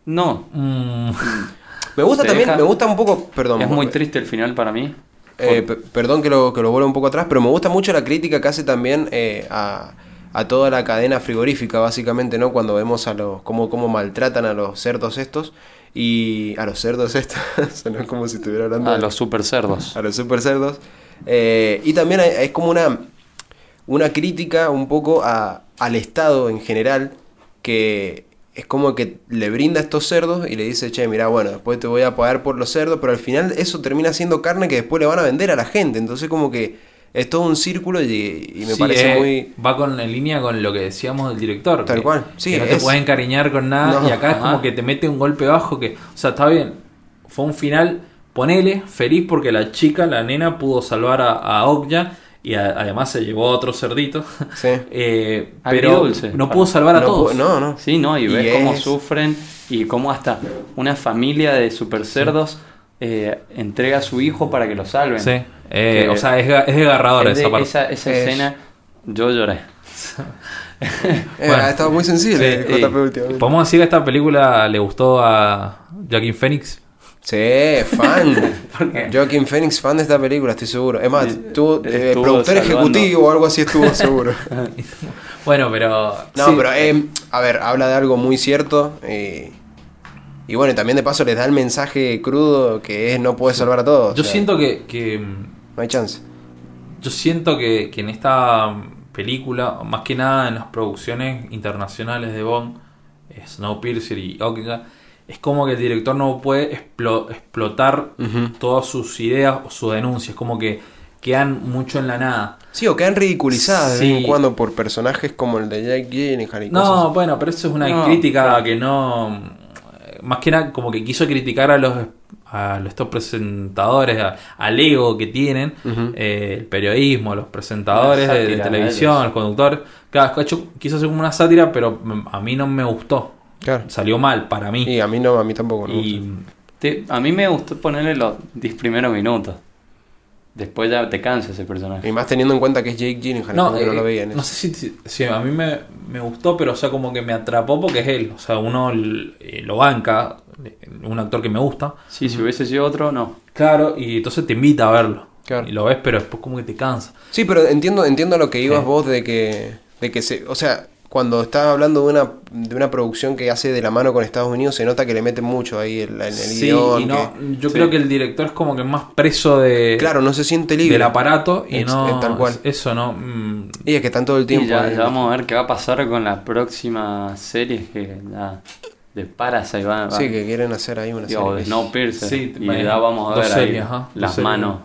No, mm, [LAUGHS] Me gusta también, deja- me gusta un poco, perdón. es muy triste el final para mí. Eh, pe- perdón que lo, que lo vuelva un poco atrás, pero me gusta mucho la crítica que hace también eh, a, a toda la cadena frigorífica, básicamente, ¿no? Cuando vemos a los cómo, cómo maltratan a los cerdos estos y a los cerdos estos, [LAUGHS] sonó como si estuviera hablando A de- los super cerdos. a los super cerdos. Eh, y también es como una, una crítica un poco a, al Estado en general, que es como que le brinda a estos cerdos y le dice, che, mira, bueno, después te voy a pagar por los cerdos, pero al final eso termina siendo carne que después le van a vender a la gente. Entonces como que es todo un círculo y, y me sí, parece eh, muy... Va con, en línea con lo que decíamos del director. Tal que- cual, sí, que no te es- puedes encariñar con nada. No, y acá es como que te mete un golpe bajo que. O sea, está bien. Fue un final, ponele, feliz porque la chica, la nena, pudo salvar a, a Okja. Y a- además se llevó a otro cerdito. Sí. [LAUGHS] Eh, pero Agridulce. no pudo salvar a No, todos. no, no. Sí, ¿no? Y, Y ves cómo sufren y cómo hasta una familia de super cerdos eh, entrega a su hijo para que lo salven. Sí. Eh, Que o sea, es, ga- es desgarradora es de- esa parte. esa, esa Es- escena, yo lloré. [LAUGHS] Eh, Bueno. ha estado muy sensible JP últimamente. ¿Podemos decir que esta película le gustó a Joaquin Phoenix? Sí, fan. [LAUGHS] Joaquin Phoenix, fan de esta película, estoy seguro. Es más, eh, estuvo productor salvando. ejecutivo o algo así estuvo seguro. [LAUGHS] Bueno, pero... No, sí, pero eh, a ver, habla de algo muy cierto. eh, y bueno, y también de paso les da el mensaje crudo que es no puedes salvar a todos. Yo o sea, siento que, que No hay chance. Yo siento que, que en esta película, más que nada en las producciones internacionales de Bond, Snowpiercer y Okja, es como que el director no puede explo- explotar todas sus ideas o sus denuncias, como que quedan mucho en la nada. Sí, o quedan ridiculizadas de vez en cuando por personajes como el de Jake Gyllenhaal y No, cosas. bueno, pero eso es una No, crítica claro. que no. Más que nada, como que quiso criticar a los a estos presentadores, a- al ego que tienen, eh, el periodismo, los presentadores de, de televisión, ellos. los conductores. Claro, de hecho, quiso hacer como una sátira, pero mm, a mí no me gustó. Claro. Salió mal para mí. Y a mí no, a mí tampoco. Y Te- a mí me gustó ponerle los 10 primeros minutos. Después ya te cansa ese personaje. Y más teniendo en cuenta que es Jake Gyllenhaal, no, no eh, lo veía en no eso. sé si, si- si a mí me, me gustó, pero o sea, como que me atrapó porque es él. O sea, uno eh, lo banca, eh, un actor que me gusta. Sí, si hubiese sido otro, no. Claro, y entonces te invita a verlo. Claro. Y lo ves, pero después como que te cansa. Sí, pero entiendo, entiendo a lo que ibas Sí. vos de que, de que se, o sea, cuando estás hablando de una, de una producción que hace de la mano con Estados Unidos, se nota que le meten mucho ahí en, la- en el sí, guion. y no, que- yo sí. creo que el director es como que más preso de, claro, no se siente libre. del aparato y Es- no... es tal cual. Eso, ¿no? Mm, Y es que están todo el tiempo. Y ya, vamos a ver qué va a pasar con las próximas series que ya de Parasite van, Sí, que quieren hacer ahí una digo, de serie. Snowpiercer. Sí, y ya vamos a ver series, ahí ajá, dos las series. manos.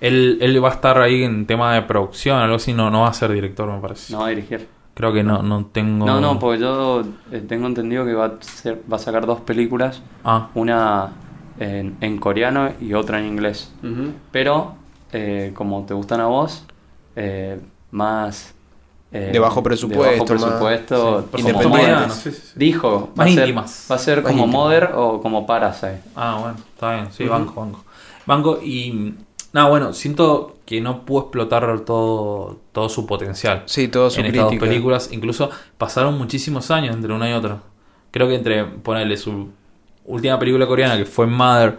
él, él va a estar ahí en tema de producción, algo así, no, no va a ser director, me parece. No va a dirigir. Creo que no, no tengo... No, no, porque yo eh, tengo entendido que va a, ser- va a sacar dos películas. Ah, Una en, en coreano y otra en inglés. Pero, eh, como te gustan a vos, eh, más... eh, De bajo presupuesto, de bajo más- presupuesto, sí, como Mother. sí, sí. Dijo, Más va a ser- íntimas. Va a ser Más como íntimas. Mother o como Parasite. Ah, bueno, está bien, sí, Ujú. banco, banco. Banco y... Nada, bueno, siento que no pudo explotar todo, todo su potencial. Sí, todo su en estas dos películas. Incluso pasaron muchísimos años entre una y otra. Creo que entre, ponerle su última película coreana, que fue Mother,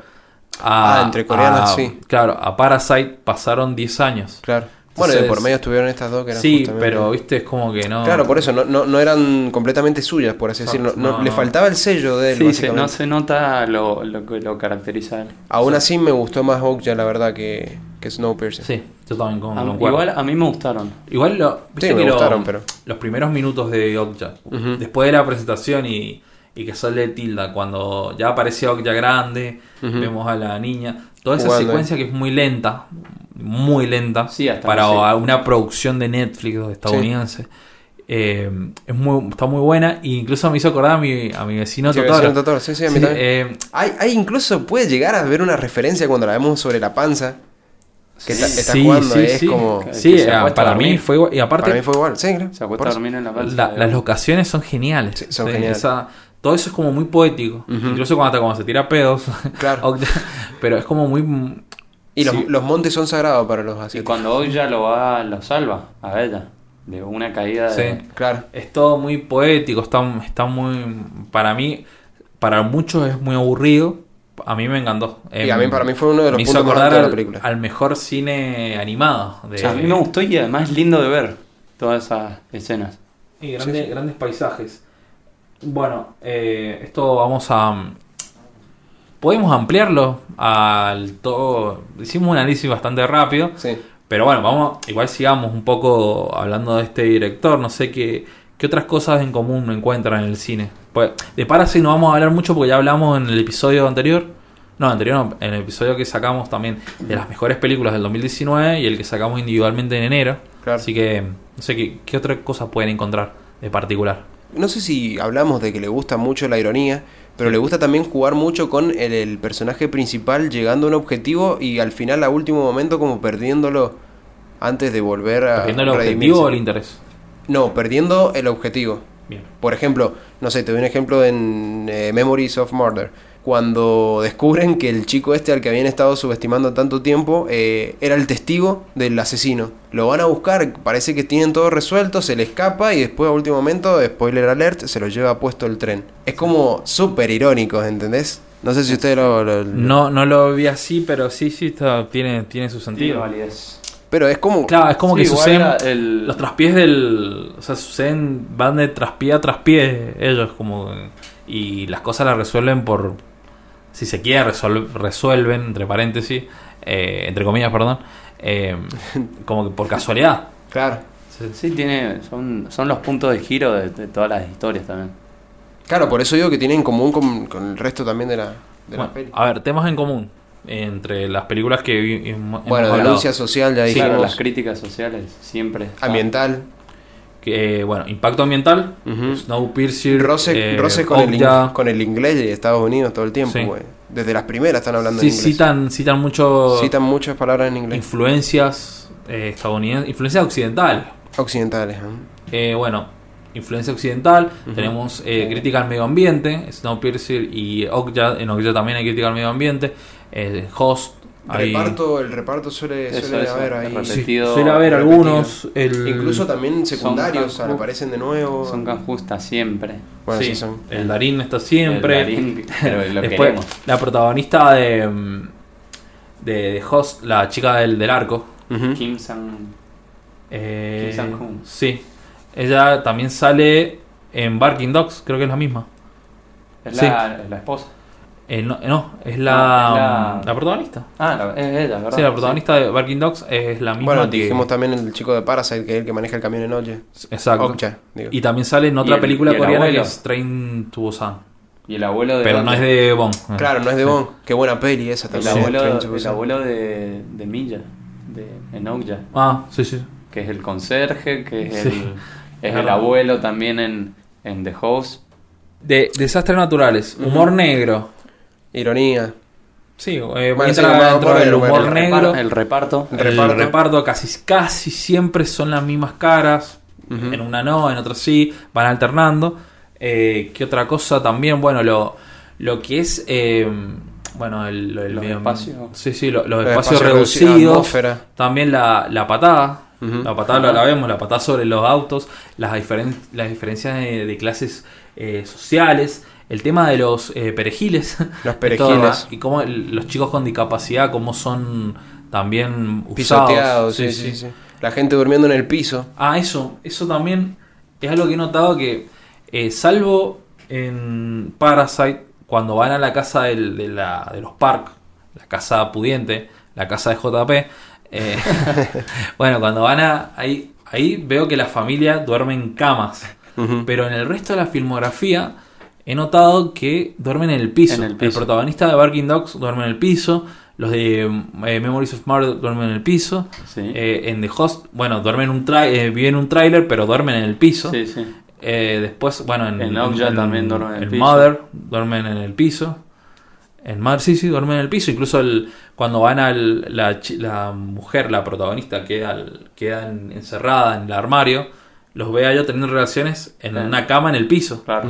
a, Ah, entre coreanas, a- sí. Claro, a Parasite pasaron 10 años. Claro. Bueno, y de por medio estuvieron estas dos que eran Sí, justamente- pero viste, es como que no. Claro, por eso, no, no, no eran completamente suyas, por así decirlo. No, no, le faltaba el sello de él, Sí, se- no se nota lo, lo que lo caracteriza él. Aún así me gustó más Okja, la verdad, que, que Snowpiercer. Sí, yo también con, A- igual a mí me gustaron. Igual lo, viste Sí, me que lo- gustaron, pero- los primeros minutos de Okja, después de la presentación y, y que sale Tilda, cuando ya aparece Okja grande, vemos a la niña, toda esa Jugando secuencia que es muy lenta, muy lenta, Sí, hasta para sí. una producción de Netflix estadounidense. eh, es muy, está muy buena e incluso me hizo acordar a mi, a mi vecino Totoro. Vecino Totoro, sí, sí, a mí también. eh, Hay, hay incluso puede llegar a ver una referencia cuando la vemos sobre la panza. Que está, está sí, jugando, sí, es sí. como. Ah, para mí fue igual. Y aparte, Para mí fue igual, sí, claro. Se acuesta a eso. dormir en la panza. La- las locaciones son geniales. Sí, son Sí, geniales. esa- todo eso es como muy poético. Incluso cuando, hasta cuando se tira pedos. Claro. [LAUGHS] pero es como muy. Y los, sí. los montes son sagrados para los Y asiáticos. cuando hoy ya lo va, lo salva a ella. De una caída de... Sí. Claro. Es todo muy poético. Está, está muy. Para mí, para muchos es muy aburrido. A mí me encantó. Y a mí, para mí fue uno de los me hizo puntos más acordar de la al, película. al mejor cine animado. De, O sea, a mí me gustó y además es lindo de ver todas esas escenas. Y grandes, Sí, sí. grandes paisajes. Bueno, eh, esto vamos a. Podemos ampliarlo al todo. Hicimos un análisis bastante rápido. Sí. Pero bueno, vamos, igual sigamos un poco hablando de este director. No sé qué, qué otras cosas en común encuentran en el cine. Pues, de Parasite no vamos a hablar mucho porque ya hablamos en el episodio anterior. No, anterior no, en el episodio que sacamos también de las mejores películas del 2019 y el que sacamos individualmente en enero. Claro. Así que no sé qué, qué otra cosa pueden encontrar de particular. No sé si hablamos de que le gusta mucho la ironía, pero le gusta también jugar mucho con el, el personaje principal llegando a un objetivo y al final, a último momento, como perdiéndolo antes de volver a. ¿Viendo el redimirse. objetivo o el interés? No, perdiendo el objetivo. Bien. Por ejemplo, no sé, te doy un ejemplo en eh, Memories of Murder. Cuando descubren que el chico este al que habían estado subestimando tanto tiempo eh, era el testigo del asesino. Lo van a buscar, parece que tienen todo resuelto, se le escapa y después a último momento, spoiler alert, se lo lleva puesto el tren. Es como súper irónico, ¿entendés? No sé si ustedes lo... lo- lo- No, no lo vi así, pero sí, sí, está, tiene, tiene su Tiene sentido. validez. Pero es como... Claro, es como Sí, que suceden el- los traspiés del... O sea, suceden, van de traspié a traspié ellos, como... Y las cosas las resuelven por... Si se quiere, resol- resuelven, entre paréntesis, eh, entre comillas, perdón, eh, como que por casualidad. Claro. Sí, tiene, son, son los puntos de giro de, de todas las historias también. Claro, por eso digo que tiene en común con, con el resto también de la, de la Bueno, peli. a ver, temas en común entre las películas que vi- hemos Bueno, denuncia social, ya Sí, dijimos. Claro, las críticas sociales siempre. ambiental. Que, bueno, impacto ambiental, Ujú. Snowpiercer, Roce, eh, roce con, el, con inglés de Estados Unidos todo el tiempo, Sí. Desde las primeras están hablando Sí, en inglés. citan, citan mucho Citan muchas palabras en inglés. influencias eh, estadounidenses, influencias occidentales. Occidentales. ¿eh? Eh, bueno, influencia occidental, tenemos eh, crítica al medio ambiente, Snowpiercer y Okja, en Okja también hay crítica al medio ambiente, eh, Host, hay- Reparto, el reparto suele, suele eso, haber ahí. repetido. Sí, suele haber repetido. algunos, el- Incluso también secundarios Son- aparecen de nuevo. Son justas siempre. Bueno, sí, sí son. el Darín está siempre. El Darín, pero lo Después, queremos. la protagonista de, de, de Host, la chica del, del arco. Kim Sang. eh, Kim Sang-hoon. sí, ella también sale en Barking Dogs, creo que es la misma. Es Sí. la, la esposa. Eh, no, no, es la, No, es la- la protagonista. Ah, la- es ella, ¿verdad? Sí, la protagonista de Barking Dogs es la misma. Bueno, que- dijimos también el chico de Parasite, que es el que maneja el camión en Oye. Exacto. Y también sale en otra el- película el coreana abuelo. que es Train to Busan. Y el abuelo de. Pero no es de Bong. Claro, no es de Sí. Bond. Qué buena peli esa El también. abuelo, Train to el abuelo de, de Milla, de Enokja, Ah, sí, sí. que es el conserje, que es, Sí. el, es el abuelo también en, en The Host. De desastres naturales, humor negro. Ironía. Sí, eh, entra dentro del el- humor el negro. El reparto. El reparto. reparto, casi, casi siempre son las mismas caras. En una no, en otra sí, van alternando. Eh, ¿Qué otra cosa también? Bueno, lo, lo que es. eh, bueno, el, del Los medio- espacios. Sí, sí, lo- los, Los espacios, espacios reducidos, atmósfera. También la, la patada. La patada la, la vemos, la patada sobre los autos. Las, diferen- las diferencias de, de clases eh, sociales. El tema de los eh, perejiles. Los [LAUGHS] perejiles. todo, Y cómo el- los chicos con discapacidad, cómo son también usados. Pisoteados, sí, sí, sí. La gente durmiendo en el piso. Ah, eso, eso también es algo que he notado que, eh, salvo en Parasite, cuando van a la casa del- de, la- de los Park, la casa pudiente, la casa de JP, eh, [LAUGHS] [LAUGHS] bueno, cuando van a ahí, ahí veo que la familia duerme en camas, pero en el resto de la filmografía he notado que duermen en el piso. En el protagonista de Barking Dogs duerme en el piso. Los de eh, Memories of Murder duermen en el piso. Sí. Eh, en The Host, bueno, duermen en un eh, viven en un tráiler, pero duermen en el piso. Sí, sí. Eh, después, bueno, en, En también duermen en el piso. Mother duermen en el piso. En Mother, sí, sí, duermen en el piso. Incluso el, cuando van al, la, la mujer, la protagonista, queda, al- queda en- encerrada en el armario, los ve a ellos teniendo relaciones en Sí. una cama en el piso. Claro.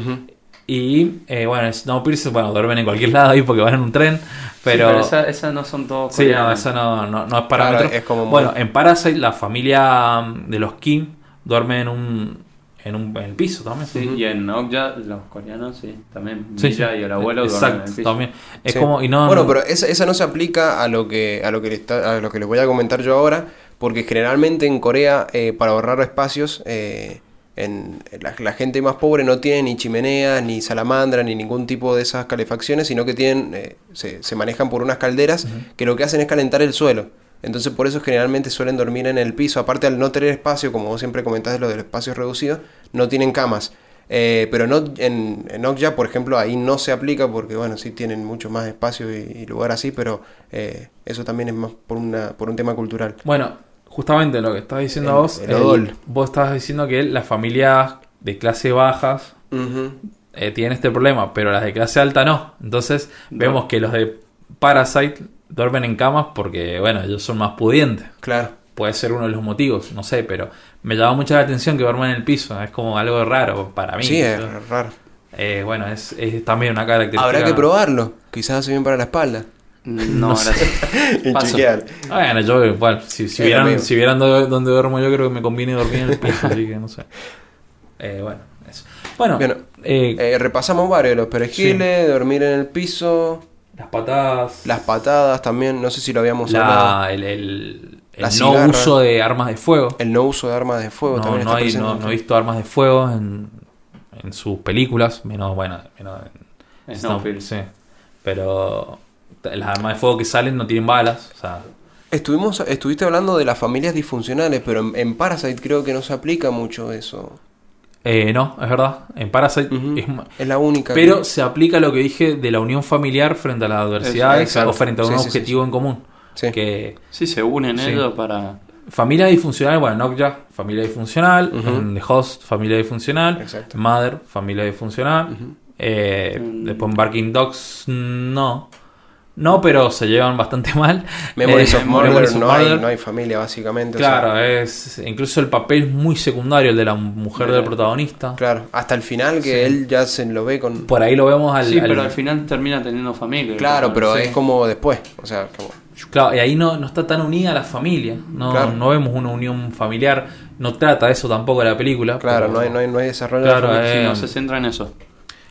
Y, eh, bueno, Snowpiercer, bueno, duermen en cualquier lado ahí porque van en un tren. Sí, Pero, esa- esas no son todos Sí, no, coreanas. eso no, no, no es parámetro. Claro, es como muy- Bueno, en Parasite la familia mm, de los Kim duerme en un, en un en el piso también. Sí, y en Okja, los coreanos, sí, también. Sí, Milla sí. y el abuelo duermen Exacto, en el piso. también. Es Sí. como, y no, bueno, pero esa, esa no se aplica a lo que a lo que, le está- a lo que les voy a comentar yo ahora, porque generalmente en Corea, eh, para ahorrar espacios, eh, en, la, la gente más pobre no tiene ni chimeneas, ni salamandra, ni ningún tipo de esas calefacciones, sino que tienen eh, se, se manejan por unas calderas que lo que hacen es calentar el suelo. Entonces por eso generalmente suelen dormir en el piso. Aparte al no tener espacio, como vos siempre comentás de lo del espacio reducido, no tienen camas. Eh, pero no, en, en Okja, por ejemplo, ahí no se aplica porque, bueno, sí tienen mucho más espacio y, y lugar así, pero eh, eso también es más por, una, por un tema cultural. bueno, justamente lo que estás diciendo El- vos, el vos estabas diciendo que las familias de clase bajas eh, tienen este problema, pero las de clase alta no. Entonces No. vemos que los de Parasite duermen en camas porque, bueno, ellos son más pudientes. Claro. Puede ser uno de los motivos, no sé, pero me llama mucho la atención que duerman en el piso. Es como algo raro para mí. Sí, es Yo- raro. Eh, bueno, es, es también una característica. Habrá que probarlo. Quizás hace bien para la espalda. No, No sé. gracias. [LAUGHS] Y Paso. chequear. Bueno, yo igual, si, si vieran, si vieran donde duermo yo, creo que me conviene dormir en el piso, así que no sé. Eh, bueno, eso. Bueno, eh, Eh, repasamos varios. Los perejiles, dormir en el piso, las patadas, las patadas también. No sé si lo habíamos hablado. la, el, el- el La no cigarra. uso de armas de fuego. El no uso de armas de fuego No, también no, está hay, presente. no, no he visto armas de fuego en, en sus películas, menos, bueno, menos en Snowpiercer. Sí. Pero las armas de fuego que salen no tienen balas, o sea, Estuvimos, estuviste hablando de las familias disfuncionales, pero en, en Parasite creo que no se aplica mucho eso. eh, no, es verdad, en Parasite es la única. Pero que- se aplica lo que dije de la unión familiar frente a las adversidades o frente a un Sí, sí, objetivo en común. Sí. Que Sí, se unen Sí. ellos para... familia disfuncional, bueno, Nokja, familia disfuncional, en The Host, familia disfuncional, Exacto. Mother, familia disfuncional, eh, Mm. después en Barking Dogs, no. No, pero se llevan bastante [LAUGHS] mal. Memories Eh, of Murder, Memories of no, hay, no familia básicamente. o Claro, sea, es incluso el papel es muy secundario, el de la mujer De del la- protagonista. claro, hasta el final que Sí. él ya se lo ve con... Por ahí lo vemos al... sí, al- pero al final termina teniendo familia. Claro, pero sí. es como después. O sea, como... Claro, y ahí no, no está tan unida la familia. No, Claro. no vemos una unión familiar. No trata eso tampoco la película. Claro, pero- no hay, no, hay, no hay desarrollo Claro, de familia. Sí, eh, no se centra en eso.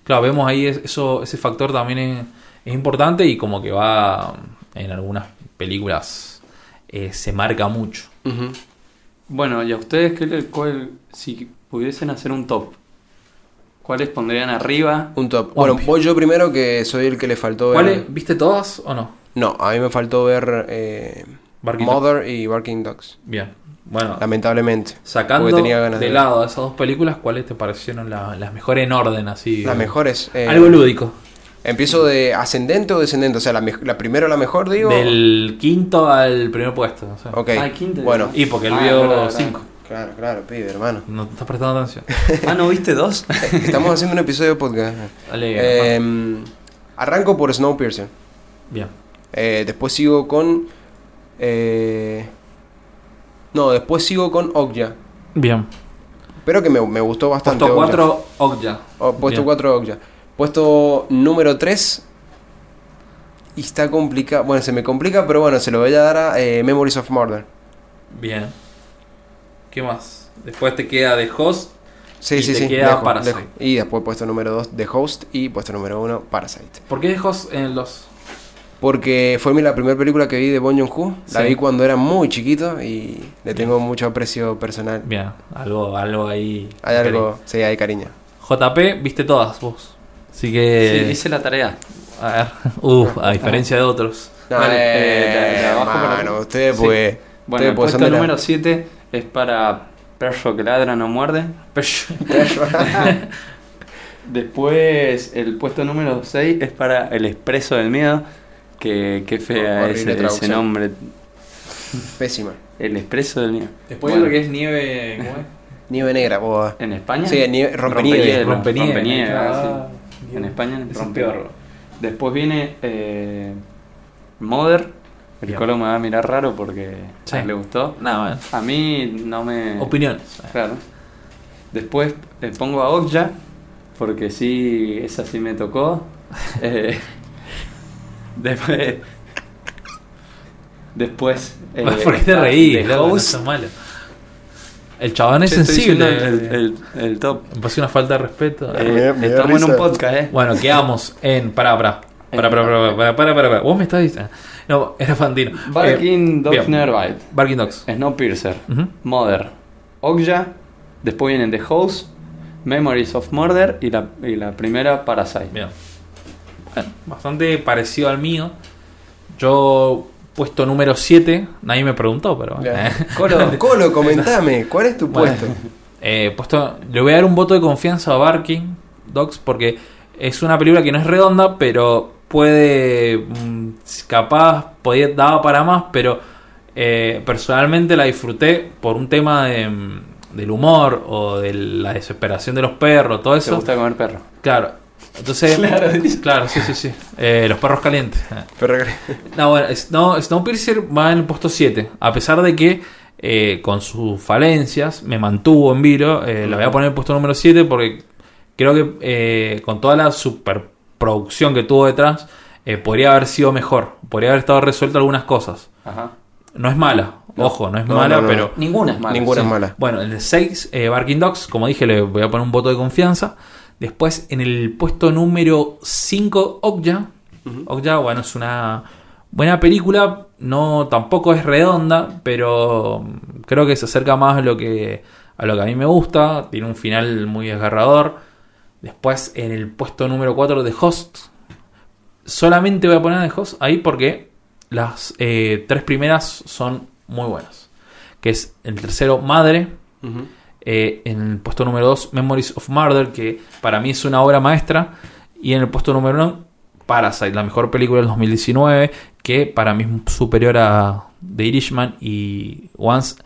Claro, vemos ahí es- eso, ese factor también es, es importante y como que va en algunas películas eh, se marca mucho. Bueno, ¿y a ustedes qué le, cuál, si pudiesen hacer un top? ¿Cuáles pondrían arriba? Un top. Bueno, Piece. voy yo primero que soy el que le faltó ver... ¿Cuáles? ¿Viste todas o no? No, a mí me faltó ver eh, Mother y Barking Dogs. Bien. Bueno, Lamentablemente. sacando porque tenía ganas de de- lado esas dos películas, ¿cuáles te parecieron la- las mejores en orden? así Las mejores. eh, Algo lúdico. ¿Empiezo de ascendente o descendente? O sea, la, mej- la primero la mejor, digo. Del quinto al primer puesto. o sea. Ok. Ah, quinto, bueno. Y porque él Ah, vio verdad, verdad. cinco. Claro, claro, pibe, hermano. No te estás prestando atención. [LAUGHS] Ah, ¿no viste dos? [LAUGHS] Estamos haciendo un episodio de podcast. Dale, Eh, arranco por Snowpiercer. Bien. Eh, después sigo con. eh, no, después sigo con Okja. Bien. Pero que me, me gustó bastante. Puesto Okja. 4, Okja. Oh, puesto Bien. 4 Okja. Puesto número 3. Y está complicado. Bueno, se me complica, pero bueno, se lo voy a dar a eh, Memories of Murder. Bien. ¿Qué más? Después te queda The Host. Sí, Y sí, te sí. queda dejo, Parasite. dejo. Y después puesto número 2 The Host y puesto número 1 Parasite. ¿Por qué The Host en los.? Porque fue la primera película que vi de Bong Joon-ho. La Sí. vi cuando era muy chiquito y le tengo mucho aprecio personal. Bien, algo, algo ahí. Hay algo, sí, hay cariño. JP, viste todas vos. Así Sí, que. hice la tarea. a ver. Uh, a diferencia de otros. No, Vale, eh, eh, de- de abajo para mano, arriba. usted Sí. pues... Bueno, el pues, puesto la- número 7 es para Perro que ladra no muerde. [LAUGHS] Después, el puesto número 6 es para El Expreso del Miedo. Que, qué fea Horrible ese, nombre. Pésima. El Expreso del Miedo. Después Bueno, lo que es nieve. ¿Cómo es? Nieve negra, boba. ¿En España? Sí, nieve- ah, sí. En España es rompehielo. peor. Después viene eh, Mother. El colo me va a mirar raro porque Sí. le gustó. Más. A mí no me... Opiniones. Claro. Después le pongo a Okja, porque sí, esa sí me tocó. [LAUGHS] Eh, después. Después. eh, ¿Por qué te reís? The loco? No malo. El chabón es sensible. El, el- el top. Me parece una falta de respeto. Eh, me me estamos en un podcast, ¿eh? Bueno, quedamos en. Pará, pará. Pará, pará, pará, pará, pará, pará, pará. Vos me estás diciendo. No, era Fantino. Barking Eh, Dogs bien. Never Bite. Barking Dogs. Snowpiercer. Ujú. Mother. Okja. Después vienen The Host. Memories of Murder. Y la, y la primera, Parasite. Bien. Bueno, bastante parecido al mío. Yo, puesto número 7, nadie me preguntó, pero. Eh. Colo, [LAUGHS] Colo, comentame, ¿cuál es tu Bueno, puesto? eh, puesto, le voy a dar un voto de confianza a Barking Dogs porque es una película que no es redonda, pero puede. mm, capaz, podía, daba para más, pero eh, personalmente la disfruté por un tema de, mm, del humor o de la desesperación de los perros, todo ¿Te eso. gusta comer perro? Claro. Entonces, Claro. claro, sí, sí, sí. Eh, los perros calientes. Pero, No, bueno, no, Snowpiercer va en el puesto 7. A pesar de que eh, con sus falencias me mantuvo en vilo, eh, la voy a poner en el puesto número 7 porque creo que eh, con toda la superproducción que tuvo detrás, eh, podría haber sido mejor. Podría haber estado resuelto algunas cosas. Ajá. No es mala, ojo, no es No, mala, no, no. pero Ninguna es mala. Ninguna Sí. es mala. Bueno, en el 6, eh, Barking Dogs, como dije, le voy a poner un voto de confianza. Después, en el puesto número 5, Okja. Okja, bueno, es una buena película. No, tampoco es redonda, pero creo que se acerca más a lo que, a lo que a mí me gusta. Tiene un final muy desgarrador. Después, en el puesto número 4, The Host. Solamente voy a poner The Host ahí porque las eh, tres primeras son muy buenas. Que es el tercero, Madre. Eh, en el puesto número 2, Memories of Murder, que para mí es una obra maestra. Y en el puesto número 1, Parasite, la mejor película del 2019, que para mí es superior a The Irishman y Once.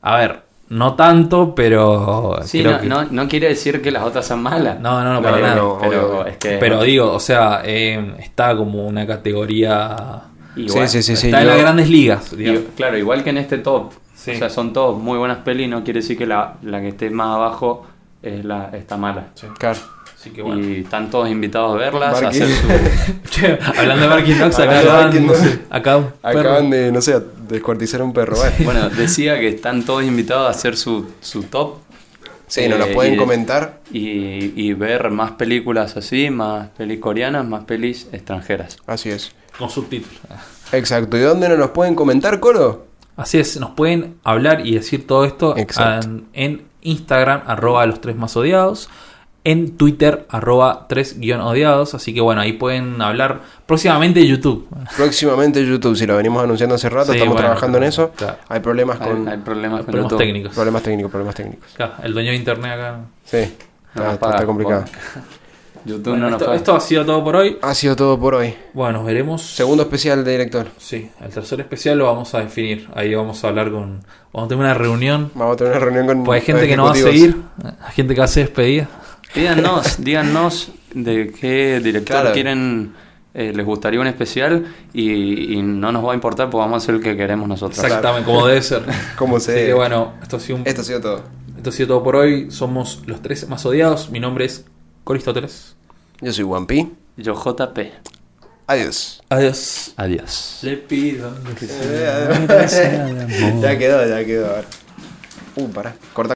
A ver, no tanto, pero. Sí, creo no, que- no, no quiere decir que las otras son malas. No, no, no, para Pero- nada. no, pero obvio. es que. Pero digo, o sea, eh, está como una categoría. igual- sí, sí, sí. está en yo- las grandes ligas. claro, igual que en este top. Sí. O sea, son todos muy buenas pelis, no quiere decir que la, la que esté más abajo es la, está mala. Claro. Así que bueno. Y están todos invitados a verlas, a hacer su, [LAUGHS] Che, hablando de Barking Dogs, acá Hablando de acaban, no sé. Acaban de, no sé, descuartizar a un perro. [LAUGHS] Bueno, decía que están todos invitados a hacer su, su top Sí, nos Eh, lo pueden y- comentar. y, y ver más películas así, más pelis coreanas, más pelis extranjeras. Así es. Con subtítulos. Exacto. ¿Y dónde nos los pueden comentar, Colo? Así es, nos pueden hablar y decir todo esto en, en Instagram, arroba los tres más odiados, en Twitter, arroba tres guion odiados, así que bueno, ahí pueden hablar próximamente de YouTube. Próximamente YouTube, si lo venimos anunciando hace rato, Sí, estamos bueno, trabajando en eso. claro. Hay problemas con hay problemas con Problemas técnicos. problemas técnicos, problemas técnicos. Acá, el dueño de internet acá. Sí, No Ah, está, complicado. por- [LAUGHS] YouTube Bueno, no nos esto, paga. esto ha sido todo por hoy. Ha sido todo por hoy. Bueno, veremos. Segundo especial de director. Sí, el tercer especial lo vamos a definir. Ahí vamos a hablar con. Vamos a tener una reunión. Vamos a tener una reunión con. Pues hay gente que no va a seguir, hay gente que va a hacer despedida. Díganos, [LAUGHS] díganos de qué director Claro. quieren, eh, les gustaría un especial y, y no nos va a importar porque vamos a hacer el que queremos nosotros. Exactamente, como debe ser. [LAUGHS] ¿Cómo Así se.? que bueno, esto ha sido un Esto ha sido todo. Esto ha sido todo por hoy. Somos los tres más odiados. Mi nombre es Coristóteles. Yo soy Wampi. Yo JP. Adiós. Adiós. Adiós. Le pido que [LAUGHS] ya quedó, ya quedó. A ver. Uh, pará. Corta.